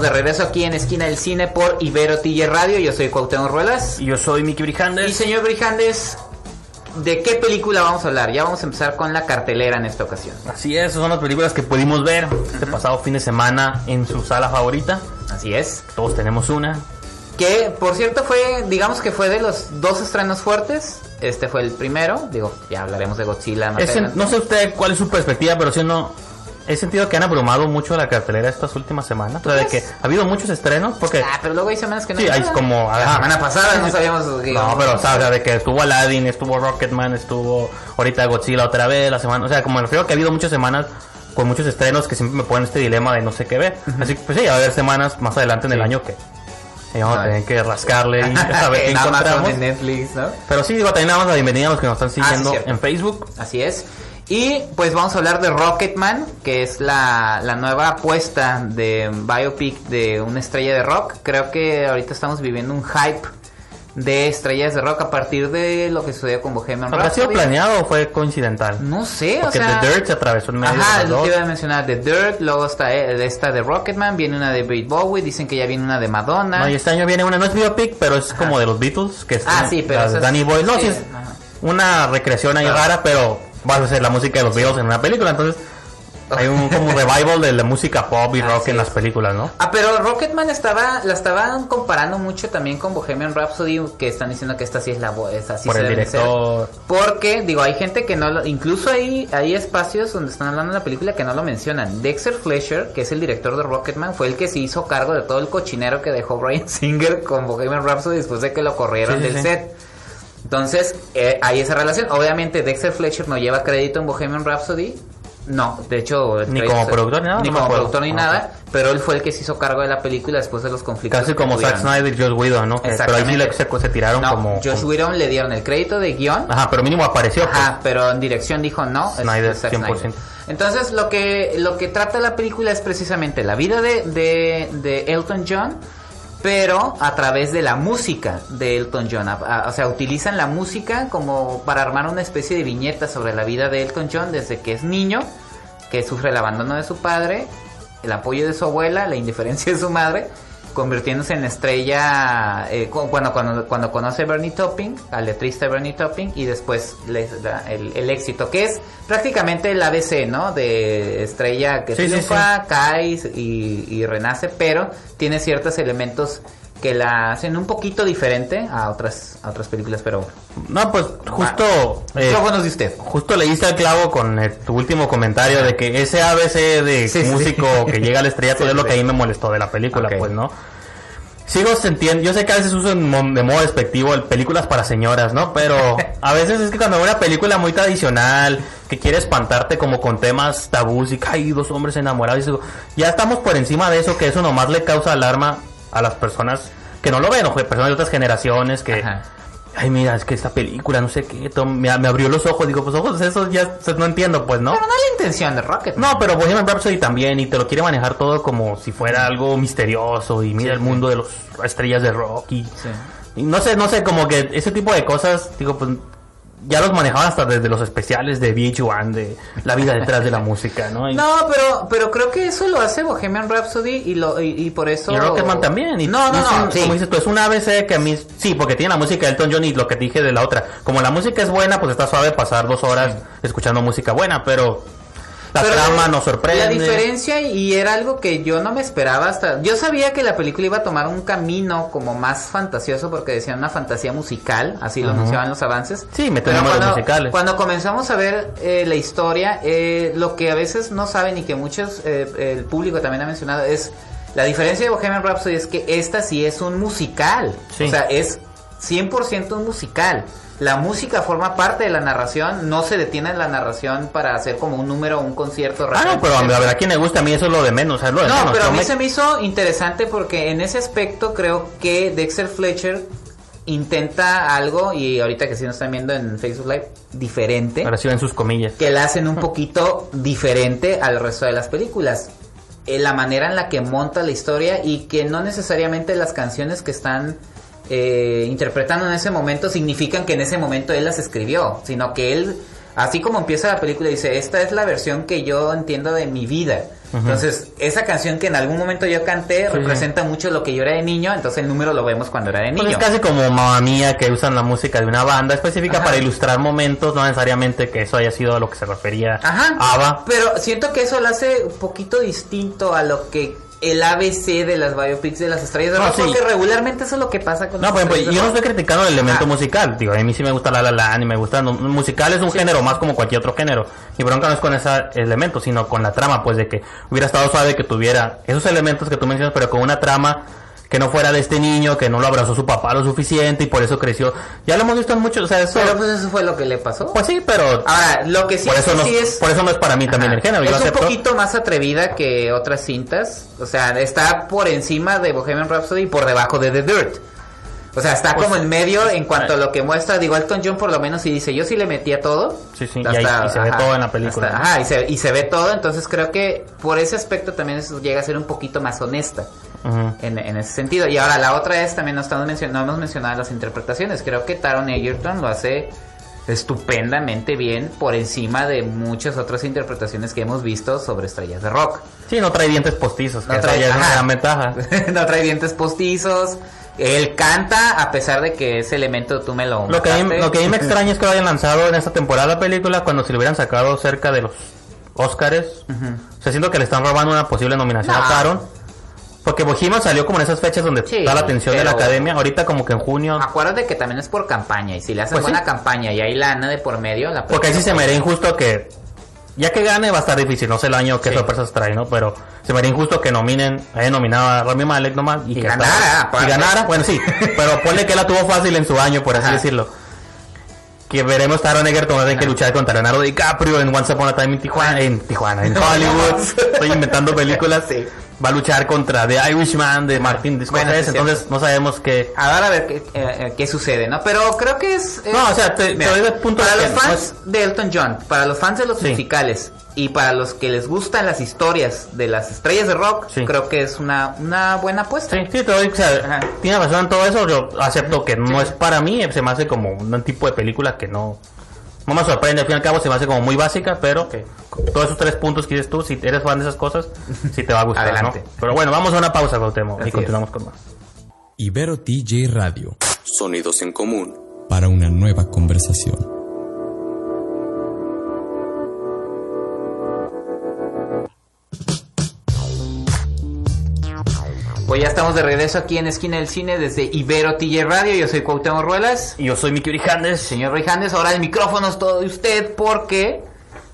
Speaker 1: De regreso aquí en Esquina del Cine por Ibero TJ Radio. Yo soy Cuauhtémoc Ruelas.
Speaker 2: Y yo soy Miki
Speaker 1: Y
Speaker 2: Brijandes.
Speaker 1: señor Brijandes, ¿de qué película vamos a hablar? Ya vamos a empezar con la cartelera en esta ocasión.
Speaker 2: Así es, esas son las películas que pudimos ver este pasado fin de semana en su sala favorita.
Speaker 1: Así es.
Speaker 2: Todos tenemos una.
Speaker 1: Que, por cierto, fue, digamos que fue de los dos estrenos fuertes. Este fue el primero. Digo, ya hablaremos de Godzilla más
Speaker 2: en- no sé usted cuál es su perspectiva, pero si no... He sentido que han abrumado mucho la cartelera estas últimas semanas. O sea, de que
Speaker 1: crees?
Speaker 2: ha habido muchos estrenos porque...
Speaker 1: Ah, pero luego hay semanas que no
Speaker 2: Sí, hay como...
Speaker 1: La semana pasada no sabíamos...
Speaker 2: No,
Speaker 1: digamos,
Speaker 2: pero o sea, de que estuvo Aladdin, estuvo Rocketman, estuvo ahorita Godzilla otra vez, la semana, o sea, como me refiero que ha habido muchas semanas con muchos estrenos que siempre me ponen este dilema de no sé qué ver. Así que pues sí, va a haber semanas más adelante en el
Speaker 1: Sí.
Speaker 2: año que eh, vamos a tener que rascarle y a ver qué encontramos.
Speaker 1: en Netflix, ¿no?
Speaker 2: Pero sí, digo, también damos la bienvenida a los que nos están siguiendo
Speaker 1: cierto.
Speaker 2: en Facebook.
Speaker 1: Así es. Y pues vamos a hablar de Rocketman, que es la, la nueva apuesta de biopic de una estrella de rock. Creo que ahorita estamos viviendo un hype de estrellas de rock a partir de lo que sucedió con Bohemian
Speaker 2: ¿Habrá sido
Speaker 1: Rhapsody.
Speaker 2: planeado o fue coincidental?
Speaker 1: No sé,
Speaker 2: Porque
Speaker 1: o sea...
Speaker 2: The Dirt se atravesó en medio
Speaker 1: Ajá,
Speaker 2: de
Speaker 1: que iba a mencionar, The Dirt, luego está eh, esta de Rocketman, viene una de David Bowie, dicen que ya viene una de Madonna.
Speaker 2: No, y este año viene una, no es biopic, pero es como de los Beatles, que es
Speaker 1: Ah, sí, pero
Speaker 2: la Danny Boyle. No,
Speaker 1: sí,
Speaker 2: sí, es
Speaker 1: ajá.
Speaker 2: una recreación ahí
Speaker 1: Claro.
Speaker 2: rara, pero vas a hacer la música de los Beatles en una película, entonces hay un como revival de la música pop y rock
Speaker 1: Así
Speaker 2: en las películas, ¿no?
Speaker 1: Ah, pero Rocketman estaba, la estaban comparando mucho también con Bohemian Rhapsody, que están diciendo que esta sí es la voz, esta sí
Speaker 2: Por
Speaker 1: se
Speaker 2: el
Speaker 1: debe ser.
Speaker 2: director.
Speaker 1: Porque, digo, hay gente que no lo, incluso hay, hay espacios donde están hablando de la película que no lo mencionan. Dexter Fletcher, que es el director de Rocketman, fue el que se hizo cargo de todo el cochinero que dejó Brian Singer con Bohemian Rhapsody después de que lo corrieron
Speaker 2: Sí,
Speaker 1: del
Speaker 2: sí.
Speaker 1: set. Entonces, eh, hay esa relación. Obviamente, Dexter Fletcher no lleva crédito en Bohemian Rhapsody. No, de hecho...
Speaker 2: Ni como
Speaker 1: se-
Speaker 2: productor ni nada,
Speaker 1: Ni
Speaker 2: no
Speaker 1: como productor ni nada. Pero él fue el que se hizo cargo de la película después de los conflictos.
Speaker 2: Casi como Zack. Snyder y Josh Whedon, ¿no? Que- Pero ahí sí se, se tiraron
Speaker 1: No,
Speaker 2: como...
Speaker 1: Josh
Speaker 2: como-
Speaker 1: Whedon le dieron el crédito de guion.
Speaker 2: Ajá, pero mínimo apareció. pues.
Speaker 1: Ajá, pero en dirección dijo no.
Speaker 2: Snyder,
Speaker 1: es Zack
Speaker 2: 100%.
Speaker 1: Entonces lo que lo que trata la película es precisamente la vida de, de, de Elton John, pero a través de la música de Elton John. O sea, utilizan la música como para armar una especie de viñeta sobre la vida de Elton John desde que es niño, que sufre el abandono de su padre, el apoyo de su abuela, la indiferencia de su madre, convirtiéndose en estrella eh, cu- cuando, cuando, cuando conoce a Bernie Topping, al letrista Bernie Topping, y después les da el, el éxito, que es prácticamente el ABC, ¿no? De estrella que
Speaker 2: Sí, sí,
Speaker 1: triunfa, cae y, y renace, pero tiene ciertos elementos que la hacen un poquito diferente a otras, a otras películas, pero...
Speaker 2: No, pues justo... eh,
Speaker 1: Micrófonos de usted.
Speaker 2: Justo leíste el clavo con eh, tu último comentario de que ese ABC de
Speaker 1: Sí, sí.
Speaker 2: músico que llega al estrellato
Speaker 1: Sí,
Speaker 2: es lo que a mí me molestó de la película, pues, ¿no? Sigo sintiendo, yo sé que a veces uso de modo despectivo el películas para señoras, ¿no? Pero a veces es que cuando veo una película muy tradicional, que quiere espantarte como con temas tabús y que hay dos hombres enamorados, y digo, ya estamos por encima de eso, que eso nomás le causa alarma a las personas que no lo ven, o personas de otras generaciones que...
Speaker 1: Ajá.
Speaker 2: Ay, mira, es que esta película, no sé qué, to- me, me abrió los ojos. Digo, pues ojos, eso ya se- no entiendo, pues, ¿no?
Speaker 1: Pero no es la intención de Rocket.
Speaker 2: No, pero Bohemian Rhapsody también, y te lo quiere manejar todo como si fuera algo misterioso, y mira el mundo de las estrellas de rock, y,
Speaker 1: Sí.
Speaker 2: y no sé, no sé, como que ese tipo de cosas, digo, pues, ya los manejaban hasta desde los especiales de VH1, de la vida detrás de la música, ¿no? Y,
Speaker 1: No, pero, pero creo que eso lo hace Bohemian Rhapsody y, lo, y, y por eso...
Speaker 2: y Rocketman también. Y
Speaker 1: no, no, no, sí.
Speaker 2: Como dices tú, es un ABC que a mí... Sí, porque tiene la música de Elton John y lo que dije de la otra. Como la música es buena, pues está suave pasar dos horas escuchando música buena, pero la
Speaker 1: Pero
Speaker 2: trama nos sorprende.
Speaker 1: La diferencia, y era algo que yo no me esperaba hasta... Yo sabía que la película iba a tomar un camino como más fantasioso porque decían una fantasía musical, así lo
Speaker 2: Ujú.
Speaker 1: anunciaban los avances.
Speaker 2: Sí,
Speaker 1: Pero
Speaker 2: números
Speaker 1: cuando,
Speaker 2: musicales.
Speaker 1: Cuando comenzamos a ver eh, la historia, eh, lo que a veces no saben y que muchos, eh, el público también ha mencionado es... La diferencia de Bohemian Rhapsody es que esta sí es un musical.
Speaker 2: Sí.
Speaker 1: O sea, es 100% un musical. La música forma parte de la narración, no se detiene en la narración para hacer como un número o un concierto.
Speaker 2: Ah, no, pero a ver, a quien le gusta a mí eso es lo de menos, es lo de
Speaker 1: No,
Speaker 2: menos.
Speaker 1: pero a mí
Speaker 2: me-
Speaker 1: se me hizo interesante porque en ese aspecto creo que Dexter Fletcher intenta algo, y ahorita que sí nos están viendo en Facebook Live, diferente,
Speaker 2: Ahora sí ven sus comillas.
Speaker 1: que la hacen un poquito diferente al resto de las películas. Eh, la manera en la que monta la historia y que no necesariamente las canciones que están eh, interpretando en ese momento significan que en ese momento él las escribió, sino que él, así como empieza la película, dice, esta es la versión que yo entiendo de mi vida. Entonces, esa canción que en algún momento yo canté
Speaker 2: Sí,
Speaker 1: representa mucho lo que yo era de niño, entonces el número lo vemos cuando era de
Speaker 2: Pues
Speaker 1: niño.
Speaker 2: es casi como Mamma Mía que usan la música de una banda específica
Speaker 1: Ajá.
Speaker 2: para ilustrar momentos, no necesariamente que eso haya sido a lo que se refería
Speaker 1: Ajá.
Speaker 2: ABBA.
Speaker 1: Pero siento que eso lo hace un poquito distinto a lo que el ABC de las biopics de las estrellas de
Speaker 2: No,
Speaker 1: rock,
Speaker 2: sí.
Speaker 1: porque regularmente eso es lo que pasa con
Speaker 2: No,
Speaker 1: estrellas de
Speaker 2: yo no estoy criticando el elemento musical. Digo, a mí sí me gusta La La Land y me gusta... no, musical es un género más como cualquier otro género. Mi bronca no es con ese elemento, sino con la trama, pues de que hubiera estado suave que tuviera esos elementos que tú mencionas, pero con una trama que no fuera de este niño, que no lo abrazó su papá lo suficiente y por eso creció. Ya lo hemos visto en muchos, o sea, eso...
Speaker 1: Pero pues eso fue lo que le pasó.
Speaker 2: Pues sí, pero...
Speaker 1: Ahora, lo que sí
Speaker 2: por,
Speaker 1: es
Speaker 2: eso no,
Speaker 1: sí es...
Speaker 2: por eso no es para mí también
Speaker 1: Ajá.
Speaker 2: el género. Yo
Speaker 1: es
Speaker 2: acepto.
Speaker 1: un poquito más atrevida que otras cintas. O sea, está por encima de Bohemian Rhapsody y por debajo de The Dirt. O sea, está
Speaker 2: Pues,
Speaker 1: como en medio en cuanto a lo que muestra. Digo, Elton John por lo menos sí dice, yo sí le metía todo.
Speaker 2: Sí, sí, y ahí- y se ve todo en la película,
Speaker 1: hasta-
Speaker 2: ¿no?
Speaker 1: ajá, y se, y se ve todo. Entonces creo que por ese aspecto también eso llega a ser un poquito más honesta. En, en ese sentido. Y ahora la otra es, también no, estamos no hemos mencionado las interpretaciones. Creo que Taron Egerton lo hace estupendamente bien por encima de muchas otras interpretaciones que hemos visto sobre estrellas de rock.
Speaker 2: Sí, no trae dientes postizos, que
Speaker 1: No
Speaker 2: esa
Speaker 1: trae-
Speaker 2: ya es una
Speaker 1: ajá.
Speaker 2: gran ventaja.
Speaker 1: no trae dientes postizos. Él canta a pesar de que ese elemento tú me lo...
Speaker 2: Lo que, a mí, lo que a mí me extraña es que lo hayan lanzado en esta temporada la película cuando se lo hubieran sacado cerca de los Oscars. O sea, siento que le están robando una posible nominación
Speaker 1: No.
Speaker 2: a Taron. Porque Bohemian salió como en esas fechas donde
Speaker 1: Sí,
Speaker 2: da la atención de la academia. Ahorita como que en junio...
Speaker 1: Acuérdate que también es por campaña y si le hacen
Speaker 2: Pues sí.
Speaker 1: buena campaña y hay lana de por medio, la
Speaker 2: Porque ahí sí se me haría injusto que... Ya que gane va a estar difícil, no sé el año qué
Speaker 1: Sí.
Speaker 2: sorpresas trae, ¿no? Pero se me haría injusto que nominen, hayan nominado a Rami Malek nomás y,
Speaker 1: Y
Speaker 2: que
Speaker 1: ganara,
Speaker 2: y ganara, bueno sí, pero ponle que la tuvo fácil en su año, por así
Speaker 1: Ajá.
Speaker 2: decirlo. Que veremos Taron Egerton va a tener que luchar contra Leonardo DiCaprio en Once Upon a Time en Tijuana, en Tijuana, en Hollywood. Estoy inventando películas.
Speaker 1: Sí.
Speaker 2: Va a luchar contra The Irishman de Martin
Speaker 1: Bueno,
Speaker 2: Scorsese,
Speaker 1: sí,
Speaker 2: entonces no sabemos qué.
Speaker 1: A ver, a ver qué, eh, eh, qué sucede, ¿no? Pero creo que es...
Speaker 2: No, o sea, te- doy el punto
Speaker 1: Para
Speaker 2: de
Speaker 1: los fans de Elton John, para los fans de los
Speaker 2: Sí.
Speaker 1: musicales y para los que les gustan las historias de las estrellas de rock, creo que es una, una buena apuesta.
Speaker 2: Sí, sí, te doy, o sea, tiene razón en todo eso, yo acepto que no es para mí, se me hace como un tipo de película que no, no me sorprende, al fin y al cabo se me hace como muy básica, pero con todos esos tres puntos que dices tú, si eres fan de esas cosas, sí te va a gustar,
Speaker 1: Adelante.
Speaker 2: ¿no? Pero bueno, vamos a una pausa, Gautemo, y continuamos con más.
Speaker 5: Ibero TJ Radio.
Speaker 4: Sonidos en común.
Speaker 5: Para una nueva conversación.
Speaker 1: Pues ya estamos de regreso aquí en Esquina del Cine desde Ibero TJ Radio. Yo soy Cuauhtémoc Ruelas.
Speaker 2: Y yo soy Miki Orijandes,
Speaker 1: Señor Rijandes, ahora el micrófono es todo de usted porque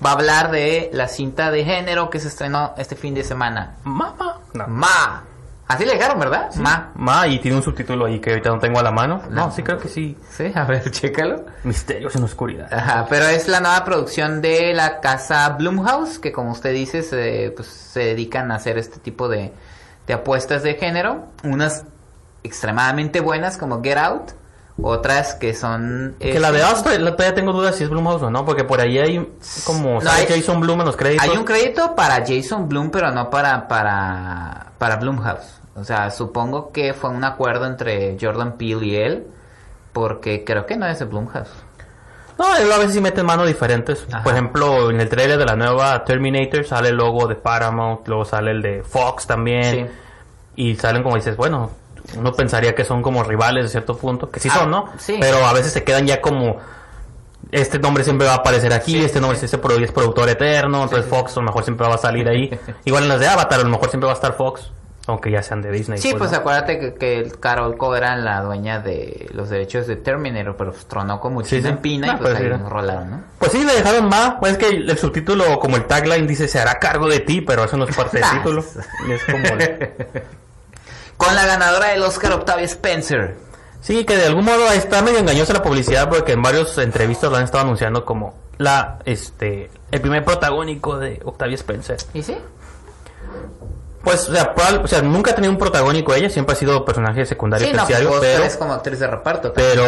Speaker 1: va a hablar de la cinta de género que se estrenó este fin de semana.
Speaker 2: Mamá. No.
Speaker 1: Ma. Así le dejaron, ¿verdad? Ma.
Speaker 2: Ma, y tiene un subtítulo ahí que ahorita no tengo a la mano. No, sí creo que sí.
Speaker 1: Sí, a ver, chécalo.
Speaker 2: Misterios en la oscuridad.
Speaker 1: Ajá, pero es la nueva producción de la casa Blumhouse, que como usted dice, se, pues, se dedican a hacer este tipo de, de apuestas de género. Unas extremadamente buenas como Get Out, otras que son...
Speaker 2: Que la de Asta, la- todavía tengo dudas si es Blumhouse o no, porque por ahí hay como
Speaker 1: No, hay-
Speaker 2: Jason Blum en los créditos.
Speaker 1: Hay un crédito para Jason Blum, pero no para, para, para Blumhouse. O sea, supongo que fue un acuerdo entre Jordan Peele y él, porque creo que no es de Blumhouse.
Speaker 2: No, a veces sí mete manos diferentes.
Speaker 1: Ajá.
Speaker 2: Por ejemplo, en el trailer de la nueva Terminator sale el logo de Paramount, luego sale el de Fox también.
Speaker 1: Sí.
Speaker 2: Y salen como dices, bueno, uno pensaría que son como rivales de cierto punto, que sí
Speaker 1: Ah,
Speaker 2: son, ¿no?
Speaker 1: sí.
Speaker 2: Pero a veces se quedan ya como este nombre siempre va a aparecer aquí,
Speaker 1: Sí,
Speaker 2: este nombre
Speaker 1: sí.
Speaker 2: produ- es productor eterno, entonces Fox a lo mejor siempre va a salir ahí. Igual en las de Avatar a lo mejor siempre va a estar Fox, aunque ya sean de Disney.
Speaker 1: Sí, pues
Speaker 2: ¿no?
Speaker 1: acuérdate que, que Carol Co era la dueña de los derechos de Terminator, pero pues, tronó con muchísima
Speaker 2: Sí, sí.
Speaker 1: pina
Speaker 2: Ah,
Speaker 1: y pues
Speaker 2: pues,
Speaker 1: ahí nos rolaron, ¿no?
Speaker 2: Pues sí, le dejaron más. Pues es que el, el subtítulo, como el tagline dice, se hará cargo de ti, pero eso no es parte del título. Y es como...
Speaker 1: Con la ganadora del Oscar, Octavia Spencer.
Speaker 2: Sí, que de algún modo está medio engañosa la publicidad porque en varias entrevistas lo han estado anunciando como la, este, el primer protagónico de Octavia Spencer.
Speaker 1: ¿Y sí?
Speaker 2: Pues, o sea, probable- o sea, nunca ha tenido un protagónico ella, siempre ha sido personaje secundario
Speaker 1: Sí, no,
Speaker 2: terciario,
Speaker 1: pues,
Speaker 2: pero,
Speaker 1: es como actriz de reparto.
Speaker 2: pero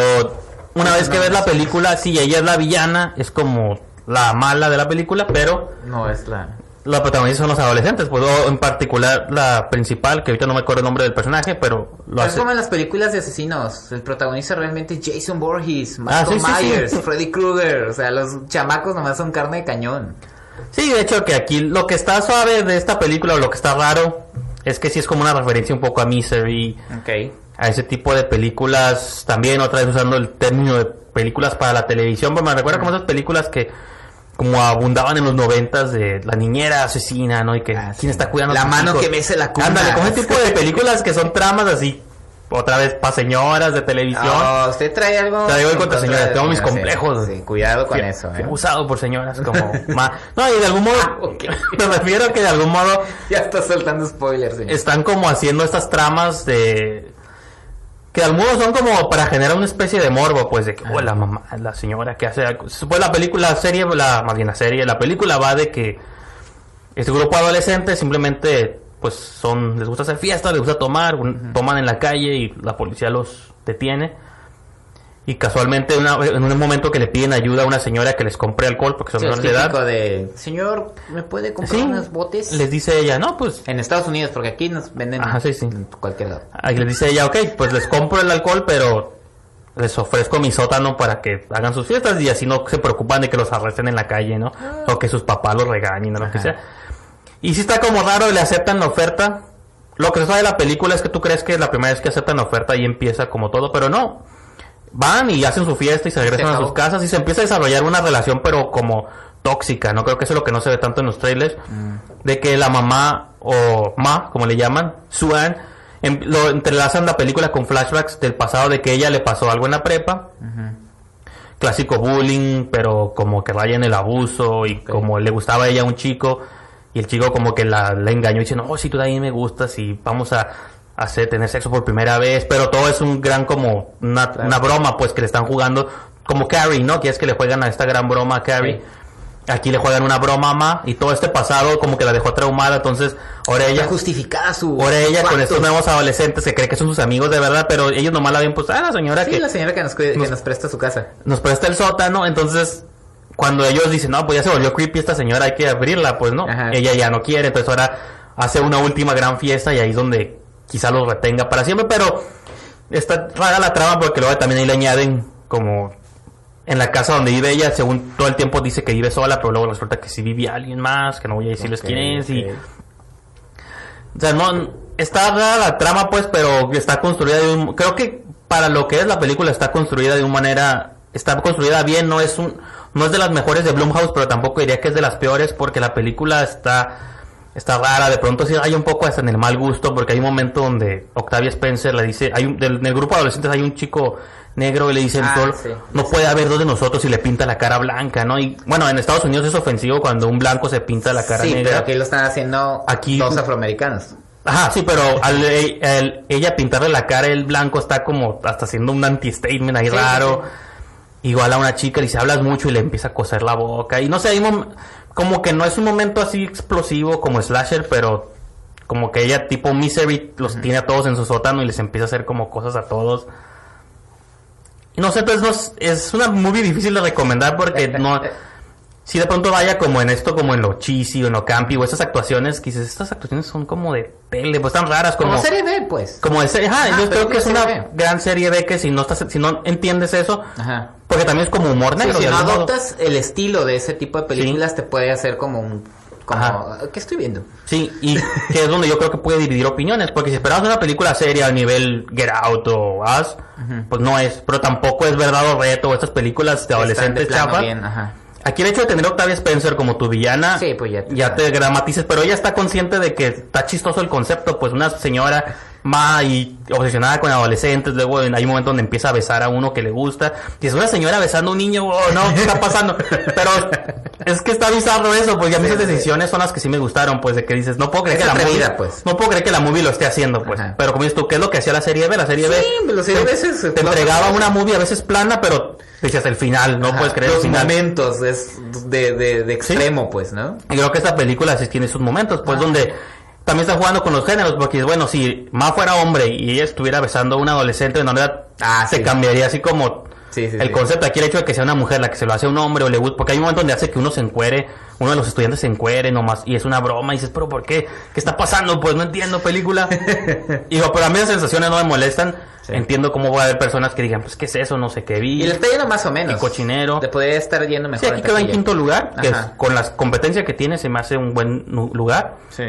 Speaker 2: una vez que
Speaker 1: No,
Speaker 2: ves la película, sí, ella es la villana, es como la mala de la película, pero
Speaker 1: No es la...
Speaker 2: Los protagonistas son los adolescentes, pues o en particular la principal, que ahorita no me acuerdo el nombre del personaje, pero lo
Speaker 1: Es
Speaker 2: hace.
Speaker 1: como en las películas de asesinos. El protagonista realmente es Jason Voorhees,
Speaker 2: Ah,
Speaker 1: Michael
Speaker 2: sí, sí, sí.
Speaker 1: Myers, Freddy Krueger. O sea, los chamacos nomás son carne de cañón.
Speaker 2: Sí, de hecho que aquí lo que está suave de esta película o lo que está raro es que sí es como una referencia un poco a Misery,
Speaker 1: Ok.
Speaker 2: a ese tipo de películas, también otra vez usando el término de películas para la televisión, pero me recuerda como esas películas que como abundaban en los noventas de la niñera asesina, ¿no? Y que
Speaker 1: Ah, sí.
Speaker 2: quién está cuidando a
Speaker 1: La mano
Speaker 2: hijos?
Speaker 1: que mece la cuna.
Speaker 2: Ándale, como ese tipo de películas que son tramas así, otra vez para señoras de televisión.
Speaker 1: Ah, usted trae algo.
Speaker 2: Traigo
Speaker 1: en
Speaker 2: contra señoras, tengo mis complejos.
Speaker 1: Sí, cuidado con
Speaker 2: Fui-
Speaker 1: eso,
Speaker 2: fui
Speaker 1: ¿eh?
Speaker 2: abusado por señoras como ma- no y de algún modo
Speaker 1: Ah,
Speaker 2: me refiero a que de algún modo
Speaker 1: Ya está soltando spoilers, señor.
Speaker 2: están como haciendo estas tramas de que de algún modo son como para generar una especie de morbo pues de que oh, la mamá la señora que hace algo. pues la película la serie la más bien la serie la película va de que este grupo de adolescentes simplemente pues son les gusta hacer fiesta les gusta tomar un- toman en la calle y la policía los detiene y casualmente una- en un momento que le piden ayuda a una señora que les compre alcohol porque son
Speaker 1: Sí, es
Speaker 2: menores de edad
Speaker 1: de, señor, ¿me puede comprar
Speaker 2: Sí,
Speaker 1: unos botes?
Speaker 2: les dice ella no pues
Speaker 1: En Estados Unidos, porque aquí nos venden
Speaker 2: Ajá, sí, sí.
Speaker 1: en cualquier lado.
Speaker 2: Ahí les dice ella, ok, pues les compro el alcohol, pero les ofrezco mi sótano para que hagan sus fiestas y así no se preocupan de que los arresten en la calle, ¿no? O que sus papás los regañen o lo que sea. Y si está como raro, le aceptan la oferta. Lo que se sabe de la película es que tú crees que la primera vez que aceptan la oferta y empieza como todo, pero no. Van y hacen su fiesta y se regresan a sus casas y se empieza a desarrollar una relación, pero como tóxica, ¿no? Creo que eso es lo que no se ve tanto en los trailers. De que la mamá, o ma, como le llaman, Suan, em- lo entrelazan la película con flashbacks del pasado de que ella le pasó algo en la prepa. Clásico bullying, pero como que raya en el abuso y como le gustaba a ella un chico y el chico como que la, la engañó y dice, no, si tú también me gustas y vamos a hacer tener sexo por primera vez, pero todo es un gran como una, una broma pues que le están jugando como Carrie, ¿no? Que es que le juegan a esta gran broma a Carrie. Aquí le juegan una broma a Ma y todo este pasado como que la dejó traumada, entonces ahora ella
Speaker 1: justificada su.
Speaker 2: Ahora ella con estos nuevos adolescentes que cree que son sus amigos de verdad, pero ellos nomás la ven, pues, ah, la señora
Speaker 1: Sí,
Speaker 2: que
Speaker 1: la señora que nos, cuide- que
Speaker 2: nos
Speaker 1: presta su casa.
Speaker 2: nos presta el sótano, entonces cuando ellos dicen, no, pues ya se volvió creepy esta señora, hay que abrirla, pues no,
Speaker 1: Ajá.
Speaker 2: ella ya no quiere, entonces ahora hace una última gran fiesta y ahí es donde quizá los retenga para siempre, pero está rara la trama porque luego también ahí le añaden como en la casa donde vive ella, según todo el tiempo dice que vive sola, pero luego resulta que sí vive alguien más, que no voy a decirles quién es y... O sea, no, está rara la trama, pues, pero está construida de un... Creo que para lo que es la película está construida de una manera... Está construida bien, no es un... No es de las mejores de Blumhouse, pero tampoco diría que es de las peores porque la película está... Está rara, de pronto sí hay un poco hasta en el mal gusto porque hay un momento donde Octavia Spencer le dice, hay un, del, en el grupo de adolescentes hay un chico negro y le dice el
Speaker 1: Ah, sí.
Speaker 2: no puede haber dos de nosotros y le pinta la cara blanca, ¿no? Y bueno, en Estados Unidos es ofensivo cuando un blanco se pinta la cara
Speaker 1: sí,
Speaker 2: negra.
Speaker 1: pero aquí lo están haciendo
Speaker 2: Aquí-
Speaker 1: dos afroamericanos.
Speaker 2: Ajá, sí, pero al, al- ella pintarle la cara el blanco está como hasta haciendo un anti-statement ahí
Speaker 1: Sí,
Speaker 2: raro. Igual a una chica le dice, hablas mucho y le empieza a coser la boca. Y no sé, hay como que no es un momento así explosivo como Slasher, pero como que ella tipo Misery los tiene a todos en su sótano y les empieza a hacer como cosas a todos. Y no sé, pues no es, una movie difícil de recomendar porque no... Si de pronto vaya como en esto, como en lo cheesy o en lo campy o esas actuaciones, que dices, estas actuaciones son como de tele, pues están raras, como...
Speaker 1: Como serie B, pues.
Speaker 2: Como de serie, ajá, yo creo que es una gran serie B que si no estás, si no entiendes eso,
Speaker 1: Ajá.
Speaker 2: Porque también es como humor
Speaker 1: Sí,
Speaker 2: negro.
Speaker 1: si
Speaker 2: de
Speaker 1: no
Speaker 2: modo.
Speaker 1: adoptas el estilo de ese tipo de películas, te puede hacer como un. Como,
Speaker 2: Ajá.
Speaker 1: ¿Qué estoy viendo?
Speaker 2: Sí, y que es donde yo creo que puede dividir opiniones, porque si esperamos una película seria al nivel Get Out o Us, pues no es, pero tampoco es verdad o reto, estas películas de adolescentes
Speaker 1: ajá.
Speaker 2: Aquí el hecho de tener a Octavia Spencer como tu villana,
Speaker 1: Sí, pues ya te-
Speaker 2: ya te dramatices, pero ella está consciente de que está chistoso el concepto, pues una señora ma y obsesionada con adolescentes, luego hay un momento donde empieza a besar a uno que le gusta, y es una señora besando a un niño, oh, no, ¿qué está pasando? Pero es que está bizarro eso, pues ya
Speaker 1: Sí,
Speaker 2: esas
Speaker 1: sí.
Speaker 2: decisiones son las que sí me gustaron, pues de que dices, no puedo creer
Speaker 1: Es
Speaker 2: que la
Speaker 1: atrevida,
Speaker 2: movie,
Speaker 1: pues.
Speaker 2: no puedo creer que la movie lo esté haciendo, pues,
Speaker 1: Ajá.
Speaker 2: pero como dices tú, ¿qué es lo que hacía la serie B? La serie B
Speaker 1: Sí, la serie
Speaker 2: te, entregaba una movie a veces plana, pero decías el final, no
Speaker 1: Ajá,
Speaker 2: puedes creer el
Speaker 1: Los
Speaker 2: final.
Speaker 1: momentos es de, de, de extremo, pues, ¿no?
Speaker 2: Y creo que esta película sí tiene sus momentos, pues donde también está jugando con los géneros, porque bueno, si Ma fuera hombre y ella estuviera besando a un adolescente de manera,
Speaker 1: Ah,
Speaker 2: se
Speaker 1: sí.
Speaker 2: cambiaría así como
Speaker 1: Sí, sí,
Speaker 2: el concepto. Aquí el hecho de que sea una mujer la que se lo hace a un hombre o le gusta, porque hay un momento donde hace que uno se encuere, uno de los estudiantes se encuere nomás, y es una broma, y dices, pero ¿por qué? ¿Qué está pasando? Pues no entiendo película. digo, pero a mí las sensaciones no me molestan. Entiendo cómo va a haber personas que digan, pues, ¿qué es eso? No sé qué vi.
Speaker 1: Y le está yendo más o menos.
Speaker 2: Y cochinero.
Speaker 1: Le podría estar yendo mejor.
Speaker 2: Sí, aquí quedó en
Speaker 1: taquilla.
Speaker 2: quinto lugar, que es- con las competencias que tiene se me hace un buen lugar.
Speaker 1: Sí.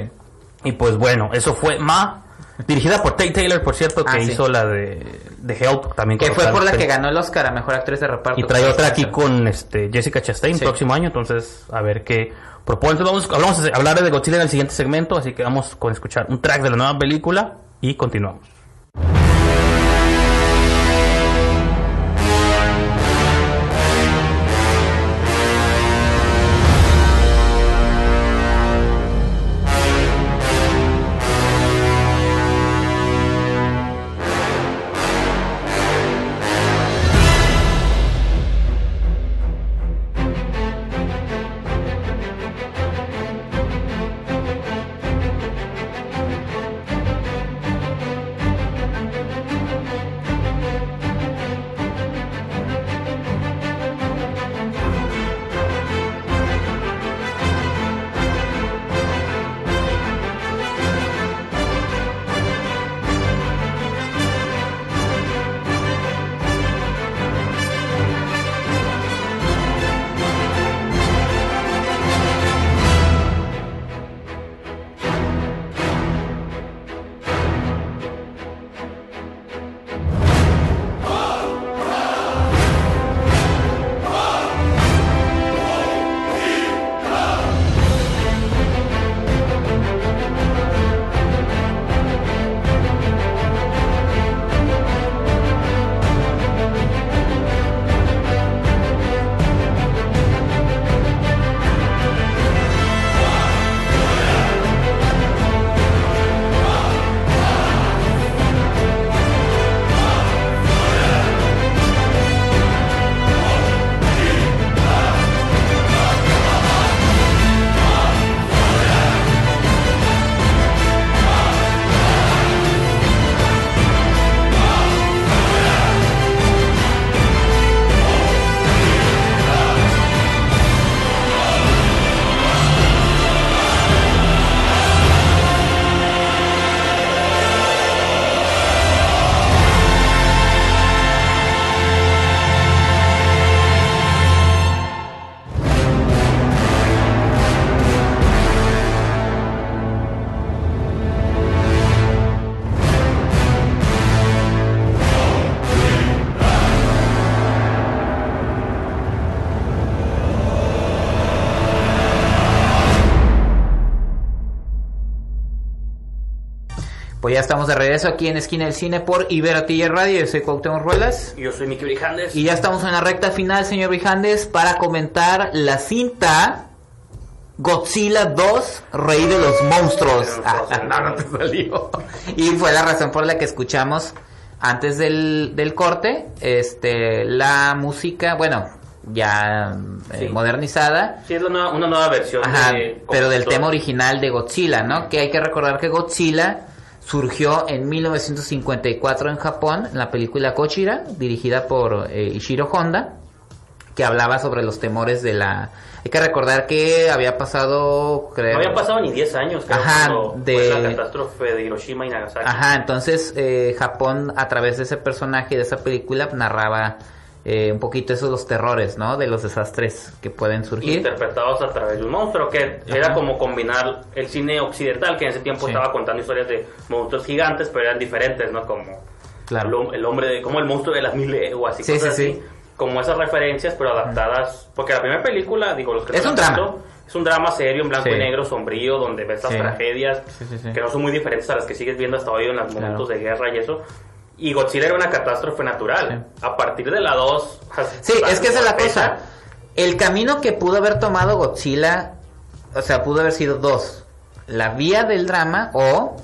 Speaker 2: Y pues bueno, eso fue Ma, dirigida por Tate Taylor, por cierto, que
Speaker 1: Ah, sí.
Speaker 2: hizo la de, de Help también.
Speaker 1: Que fue por la que ganó el Oscar a Mejor Actriz de Reparto.
Speaker 2: Y trae otra aquí con este Jessica Chastain
Speaker 1: Sí.
Speaker 2: próximo año, entonces a ver qué propone. Entonces, vamos, vamos a hablar de Godzilla en el siguiente segmento, así que vamos con escuchar un track de la nueva película y continuamos.
Speaker 1: Ya estamos de regreso aquí en Esquina del Cine por Ibero TJ Radio. Yo soy Cuauhtémoc Ruelas.
Speaker 2: Yo soy Miki Brijandes.
Speaker 1: Y ya estamos en la recta final, señor Brijandes, para comentar la cinta Godzilla 2, Rey de los Monstruos. Ah, no, no te salió. Y fue la razón por la que escuchamos antes del, del corte este la música, bueno, ya eh,
Speaker 2: Sí.
Speaker 1: modernizada.
Speaker 2: Sí, es la nueva- una nueva versión.
Speaker 1: Ajá,
Speaker 2: de-
Speaker 1: pero del tema original de Godzilla, ¿no? Que hay que recordar que Godzilla surgió en 1954 en Japón, en la película Kochira, dirigida por eh, Ishiro Honda, que hablaba sobre los temores de la... Hay que recordar que había pasado, creo...
Speaker 2: No había pasado ni 10 años, creo,
Speaker 1: Ajá, de-
Speaker 2: fue la catástrofe de Hiroshima y Nagasaki.
Speaker 1: Ajá, entonces eh, Japón a través de ese personaje, de esa película, narraba eh, un poquito esos los terrores, ¿no? De los desastres que pueden surgir.
Speaker 2: interpretados a través de un monstruo, que
Speaker 1: Ajá.
Speaker 2: era como combinar el cine occidental, que en ese tiempo
Speaker 1: Sí.
Speaker 2: estaba contando historias de monstruos gigantes, pero eran diferentes, ¿no? Como
Speaker 1: Claro.
Speaker 2: el, hom- el hombre, de, como el monstruo de las mil leguas y
Speaker 1: Sí,
Speaker 2: cosas
Speaker 1: sí,
Speaker 2: así.
Speaker 1: sí.
Speaker 2: Como esas referencias, pero adaptadas. Porque la primera película, digo, los que
Speaker 1: Es un drama.
Speaker 2: visto, Es un drama serio, en blanco y negro, sombrío, donde ves las tragedias, que no son muy diferentes a las que sigues viendo hasta hoy en los momentos de guerra y eso. Y Godzilla era una catástrofe natural. A partir de la 2...
Speaker 1: Sí, es que esa es la cosa. El camino que pudo haber tomado Godzilla, o sea, pudo haber sido dos. La vía del drama o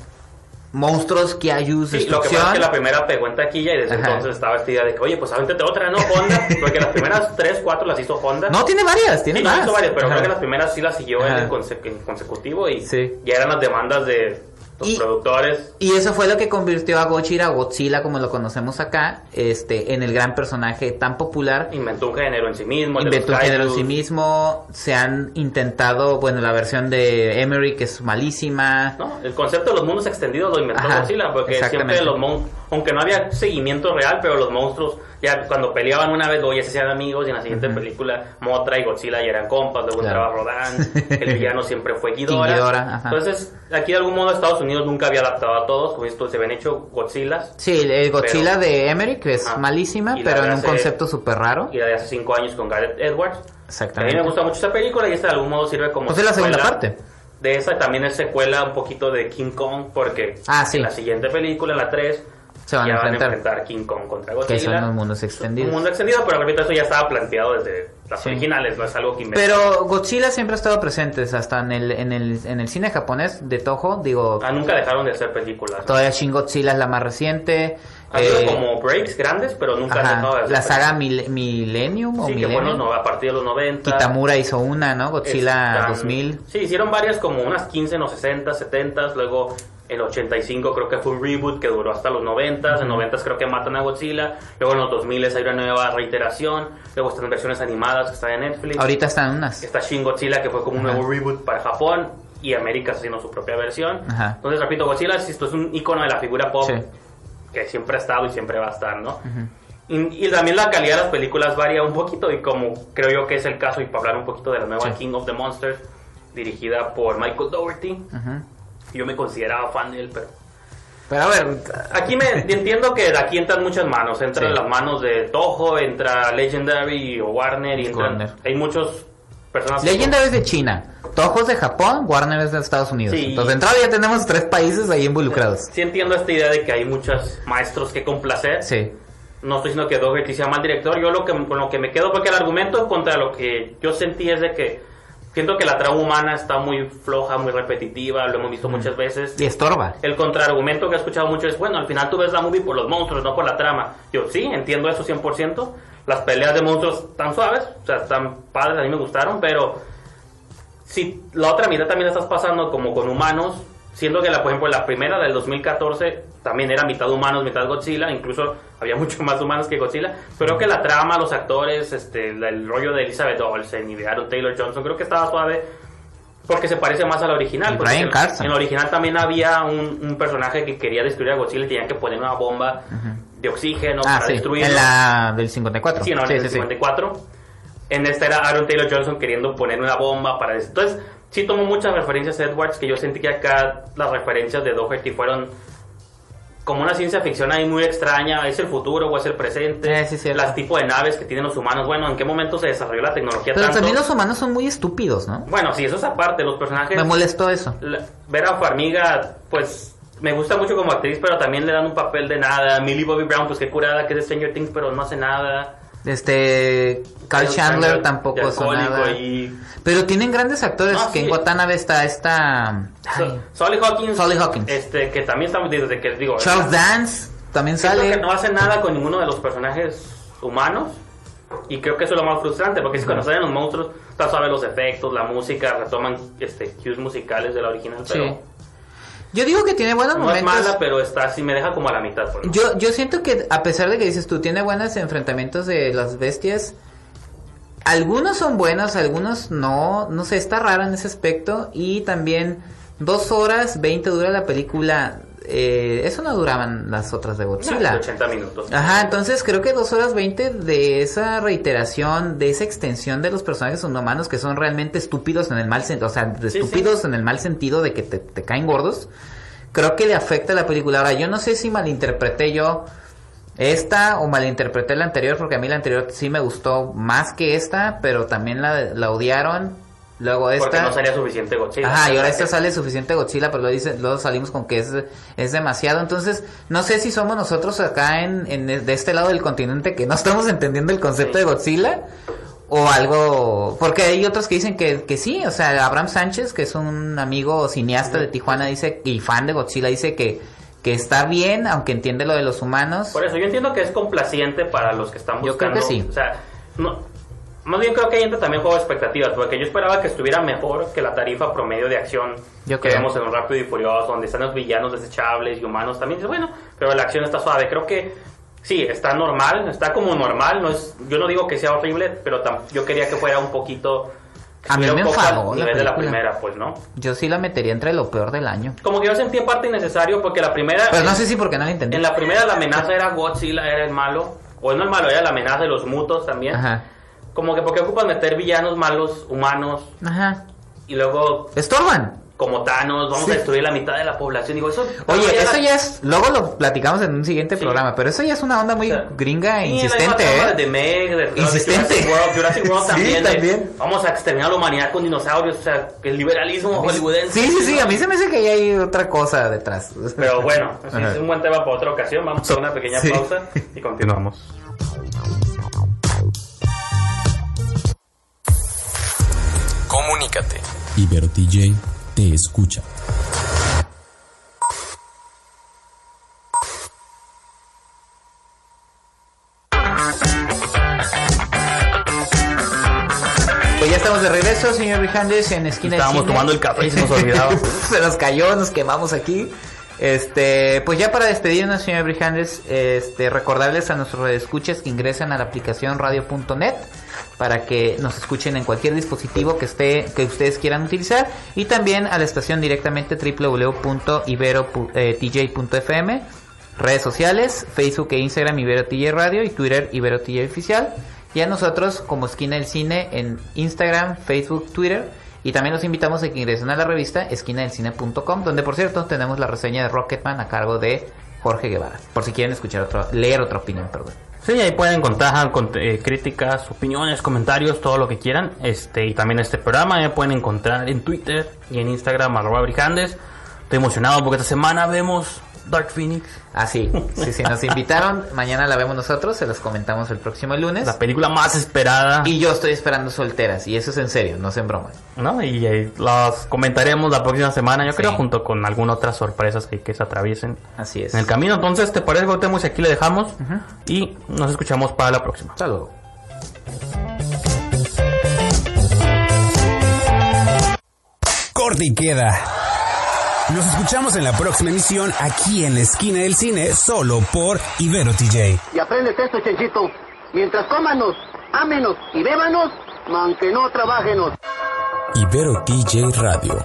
Speaker 1: monstruos que ayudan
Speaker 2: Sí, lo que pasa es que la primera pegó en taquilla y desde
Speaker 1: Ajá.
Speaker 2: entonces estaba vestida de que, oye, pues avéntate otra, ¿no? Honda, porque las primeras 3, 4 las hizo Honda.
Speaker 1: No, tiene varias, tiene
Speaker 2: Sí,
Speaker 1: más.
Speaker 2: hizo varias, pero
Speaker 1: Ajá.
Speaker 2: creo que las primeras sí las siguió en, conse- en consecutivo y
Speaker 1: Sí.
Speaker 2: ya eran las demandas de los
Speaker 1: Y-
Speaker 2: productores.
Speaker 1: Y eso fue lo que convirtió a Godzilla o Godzilla como lo conocemos acá, este, en el gran personaje tan popular.
Speaker 2: Inventó un género en sí mismo.
Speaker 1: Inventó un género en sí mismo. Se han intentado, bueno, la versión de Emery que es malísima.
Speaker 2: ¿no? El concepto de los mundos extendidos lo inventó
Speaker 1: Ajá,
Speaker 2: Godzilla, porque siempre los mon- aunque no había seguimiento real, pero los monstruos, ya cuando peleaban una vez, ya se hacían amigos, y en la siguiente película, Motra y Godzilla ya eran compas, luego
Speaker 1: Claro.
Speaker 2: entraba Rodan, el villano siempre fue Ghidorah.
Speaker 1: Ghidorah.
Speaker 2: Entonces, aquí de algún modo Estados Unidos nunca había adaptado a todos, como esto se habían hecho Godzillas,
Speaker 1: Sí, el Godzilla
Speaker 2: Pero-
Speaker 1: de Emmerich, que es
Speaker 2: Ajá.
Speaker 1: malísima, pero en un
Speaker 2: hace-
Speaker 1: concepto súper raro.
Speaker 2: y la de hace cinco años con Gareth Edwards. A mí
Speaker 1: Exactamente.
Speaker 2: me gusta mucho esta película y esta de algún modo sirve como
Speaker 1: Pues es la segunda parte.
Speaker 2: De esa también es secuela un poquito de King Kong porque
Speaker 1: Ah, sí.
Speaker 2: en la siguiente película, la 3,
Speaker 1: Se van a
Speaker 2: van a
Speaker 1: enfrentar.
Speaker 2: enfrentar King Kong contra
Speaker 1: Que
Speaker 2: Godzilla.
Speaker 1: son los mundos extendidos.
Speaker 2: Un mundo extendido, pero repito, eso ya estaba planteado desde las
Speaker 1: Sí.
Speaker 2: originales, no es algo que inventaron.
Speaker 1: Pero Godzilla siempre ha estado presente, hasta en el, en el, en el cine japonés de Toho, digo,
Speaker 2: Ah, nunca dejaron de hacer películas.
Speaker 1: todavía Shin Godzilla es la más reciente.
Speaker 2: Han sido
Speaker 1: eh,
Speaker 2: como breaks grandes, pero nunca han
Speaker 1: ajá,
Speaker 2: dejado de hacer
Speaker 1: la saga. Mil- Millennium o
Speaker 2: Sí, que
Speaker 1: Millennium.
Speaker 2: no- a partir de los 90.
Speaker 1: Kitamura hizo una, ¿no? Godzilla
Speaker 2: Están-
Speaker 1: 2000.
Speaker 2: Sí, hicieron varias como unas 15 en los 60, 70, luego el 85 creo que fue un reboot que duró hasta los 90, en 90 creo que matan a Godzilla, luego en los 2000 hay una nueva reiteración, luego están versiones animadas que están en Netflix,
Speaker 1: Ahorita están unas.
Speaker 2: está Shin Godzilla que fue como un
Speaker 1: Ajá.
Speaker 2: nuevo reboot para Japón y América haciendo su propia versión.
Speaker 1: Ajá.
Speaker 2: Entonces, repito, Godzilla esto es un icono de la figura pop
Speaker 1: Sí.
Speaker 2: que siempre ha estado y siempre va a estar, ¿no? y, y también la calidad de las películas varía un poquito y como creo yo que es el caso y para hablar un poquito de la nueva
Speaker 1: Sí.
Speaker 2: King of the Monsters dirigida por Michael Dougherty
Speaker 1: Ujú.
Speaker 2: Yo me consideraba fan de él pero
Speaker 1: Pero a ver,
Speaker 2: aquí me entiendo que de aquí entran muchas manos entran
Speaker 1: Sí.
Speaker 2: las manos de Toho entra Legendary o Warner y entran
Speaker 1: Warner.
Speaker 2: hay muchos personas
Speaker 1: Legendary es de China, Toho es de Japón, Warner es de Estados Unidos.
Speaker 2: Sí.
Speaker 1: Entonces, de entrada ya tenemos tres países ahí involucrados.
Speaker 2: sí entiendo esta idea de que hay muchos maestros que complacer
Speaker 1: Sí.
Speaker 2: No estoy diciendo que Dougherty sea mal director, yo lo que, con lo que me quedo, porque el argumento contra lo que yo sentí es de que siento que la trama humana está muy floja, muy repetitiva, lo hemos visto muchas veces.
Speaker 1: Y estorba.
Speaker 2: El contraargumento que he escuchado mucho es, bueno, al final tú ves la movie por los monstruos, no por la trama. Yo sí, entiendo eso 100%. Las peleas de monstruos están suaves, o sea, están padres, a mí me gustaron, pero si la otra mitad también la estás pasando como con humanos, siendo que la, por ejemplo, la primera del 2014 también era mitad humanos, mitad Godzilla, incluso había mucho más humanos que Godzilla, pero creo que la trama, los actores, este, el rollo de Elizabeth Olsen y de Aaron Taylor Johnson, creo que estaba suave porque se parece más a la original. Porque
Speaker 1: Bryan
Speaker 2: en-. En la original también había un, un personaje que quería destruir a Godzilla y tenían que poner una bomba de oxígeno
Speaker 1: Ah,
Speaker 2: para
Speaker 1: sí.
Speaker 2: destruirlo.
Speaker 1: En la del 54.
Speaker 2: Sí, no, en
Speaker 1: sí,
Speaker 2: el
Speaker 1: sí, sí.
Speaker 2: 54. En esta era Aaron Taylor Johnson queriendo poner una bomba para... Entonces, sí tomó muchas referencias a Edwards, que yo sentí que acá las referencias de Doherty fueron como una ciencia ficción ahí muy extraña. ¿Es el futuro o es el presente?
Speaker 1: Eh, sí, cierto.
Speaker 2: Las tipos de naves que tienen los humanos. Bueno, ¿en qué momento se desarrolló la tecnología
Speaker 1: Pero
Speaker 2: tanto?
Speaker 1: también los humanos son muy estúpidos, ¿no?
Speaker 2: Bueno, sí, eso es aparte. Los personajes...
Speaker 1: Me molestó eso.
Speaker 2: La- ver a Farmiga, pues me gusta mucho como actriz, pero también le dan un papel de nada. Millie Bobby Brown, pues qué curada, que es de Stranger Things, pero no hace nada.
Speaker 1: Este. Carl Chandler tampoco son nada.
Speaker 2: y-
Speaker 1: Pero tienen grandes actores.
Speaker 2: No,
Speaker 1: que en
Speaker 2: sí.
Speaker 1: Watanabe está esta.
Speaker 2: So- Solly Hawkins,
Speaker 1: Solly Hawkins.
Speaker 2: este que también estamos desde que digo
Speaker 1: Charles Dance también
Speaker 2: siento
Speaker 1: sale.
Speaker 2: que no hace nada con ninguno de los personajes humanos y creo que eso es lo más frustrante porque si cuando salen los monstruos está suave los efectos la música retoman este cues musicales de la original pero
Speaker 1: Sí. Yo digo que tiene buenos
Speaker 2: no es mala pero está así me deja como a la mitad por.
Speaker 1: Yo, yo siento que a pesar de que dices tú, tiene buenos enfrentamientos de las bestias. Algunos son buenos, algunos no. No sé, está raro en ese aspecto. Y también dos horas 20 dura la película. Eh, eso no duraban las otras de
Speaker 2: No,
Speaker 1: Godzilla.
Speaker 2: 80 minutos
Speaker 1: Ajá, entonces creo que dos horas 20 de esa reiteración, de esa extensión de los personajes humanos que son realmente estúpidos en el mal sentido, o sea, de
Speaker 2: Sí,
Speaker 1: estúpidos en el mal sentido de que te, te caen gordos, creo que le afecta a la película. Ahora, yo no sé si malinterpreté yo esta o malinterpreté la anterior, porque a mí la anterior sí me gustó más que esta, pero también la, la odiaron. Luego esta...
Speaker 2: porque no sería suficiente Godzilla
Speaker 1: Ajá, y ahora esta sale suficiente Godzilla, pero luego, dice, luego salimos con que es, es demasiado. Entonces, no sé si somos nosotros acá en, en de este lado del continente que no estamos entendiendo el concepto de Godzilla o algo. Porque hay otros que dicen que, que sí, o sea, Abraham Sánchez, que es un amigo cineasta de Tijuana, dice y fan de Godzilla, dice que, que está bien, aunque entiende lo de los humanos.
Speaker 2: Por eso, yo entiendo que es complaciente para los que están
Speaker 1: Yo creo
Speaker 2: buscando.
Speaker 1: que sí.
Speaker 2: O sea, no, más bien creo que ahí entra también juego de expectativas, porque yo esperaba que estuviera mejor que la tarifa promedio de acción
Speaker 1: Yo
Speaker 2: que
Speaker 1: creo.
Speaker 2: vemos en un Rápido y Furioso, donde están los villanos desechables y humanos también. Dices, bueno, pero la acción está suave. Creo que sí, está normal, está como normal. No es, yo no digo que sea horrible, pero tam- yo quería que fuera un poquito
Speaker 1: A mí me enfadó la
Speaker 2: nivel de la primera, pues, ¿no?
Speaker 1: Yo sí la metería entre lo peor del año.
Speaker 2: Como que yo sentí en parte innecesario porque la primera...
Speaker 1: Pero no sé si porque no la entendí.
Speaker 2: En la primera la amenaza era Godzilla, era el malo. O no el malo, era la amenaza de los mutos también.
Speaker 1: Ajá.
Speaker 2: Como que porque ocupan meter villanos malos, humanos,
Speaker 1: Ajá.
Speaker 2: y luego
Speaker 1: Estorban.
Speaker 2: como Thanos, vamos a destruir la mitad de la población. Digo, eso...
Speaker 1: Oye,
Speaker 2: ya
Speaker 1: eso
Speaker 2: la-
Speaker 1: ya es. Luego lo platicamos en un siguiente
Speaker 2: Sí.
Speaker 1: programa, pero eso ya es una onda muy
Speaker 2: O sea,
Speaker 1: gringa e
Speaker 2: Sí, la
Speaker 1: insistente,
Speaker 2: trama
Speaker 1: ¿eh?
Speaker 2: De Meg, de, de
Speaker 1: Insistente.
Speaker 2: Jurassic World, Jurassic World
Speaker 1: Sí,
Speaker 2: también, de,
Speaker 1: también.
Speaker 2: Vamos a exterminar la humanidad con dinosaurios, o sea, el liberalismo hollywoodense.
Speaker 1: Sí, sí, sí, a mí se me hace que ahí hay otra cosa detrás.
Speaker 2: Pero bueno, sí, es un buen tema para otra ocasión. Vamos a hacer una pequeña
Speaker 1: Sí.
Speaker 2: pausa y continuamos.
Speaker 5: Comunícate. Ibero TJ te escucha.
Speaker 1: Pues ya estamos de regreso, señor Brijandes, en esquina
Speaker 2: Estábamos tomando el café y se nos olvidaba.
Speaker 1: se nos cayó, nos quemamos aquí. Este, pues ya para despedirnos, señor Brijandes, este, recordarles a nuestros escuchas que ingresen a la aplicación radio.net para que nos escuchen en cualquier dispositivo que esté que ustedes quieran utilizar y también a la estación directamente www.ibero.tj.fm redes sociales, Facebook e Instagram Ibero TJ Radio y Twitter Ibero TJ Oficial. Y a nosotros como Esquina del Cine en Instagram, Facebook, Twitter. Y también los invitamos a que ingresen a la revista esquinadelcine.com, donde por cierto tenemos la reseña de Rocketman a cargo de Jorge Guevara. Por si quieren escuchar otro, leer otra opinión, perdón.
Speaker 2: Sí, ahí pueden encontrar con- eh, críticas, opiniones, comentarios, todo lo que quieran. Este, y también este programa ya pueden encontrar en Twitter y en Instagram, arroba brijandes. Estoy emocionado porque esta semana vemos Dark Phoenix,
Speaker 1: Ah, sí, sí, sí, nos invitaron. Mañana la vemos nosotros, se los comentamos el próximo lunes.
Speaker 2: la película más esperada.
Speaker 1: Y yo estoy esperando solteras, y eso es en serio, no es en broma.
Speaker 2: ¿no? Y eh, las comentaremos la próxima semana, yo
Speaker 1: Sí.
Speaker 2: creo, junto con algunas otras sorpresas que, que se atraviesen
Speaker 1: Así es.
Speaker 2: en el camino. Entonces, ¿te parece, Gautemos? Y aquí le dejamos y nos escuchamos para la próxima.
Speaker 1: Hasta luego.
Speaker 3: Corte y queda. Nos escuchamos en la próxima emisión aquí en la esquina del cine, solo por Ibero TJ.
Speaker 6: Y aprendes esto, Chenchito. Mientras cómanos, ámenos y bébanos, aunque no trabajenos.
Speaker 5: Ibero TJ Radio.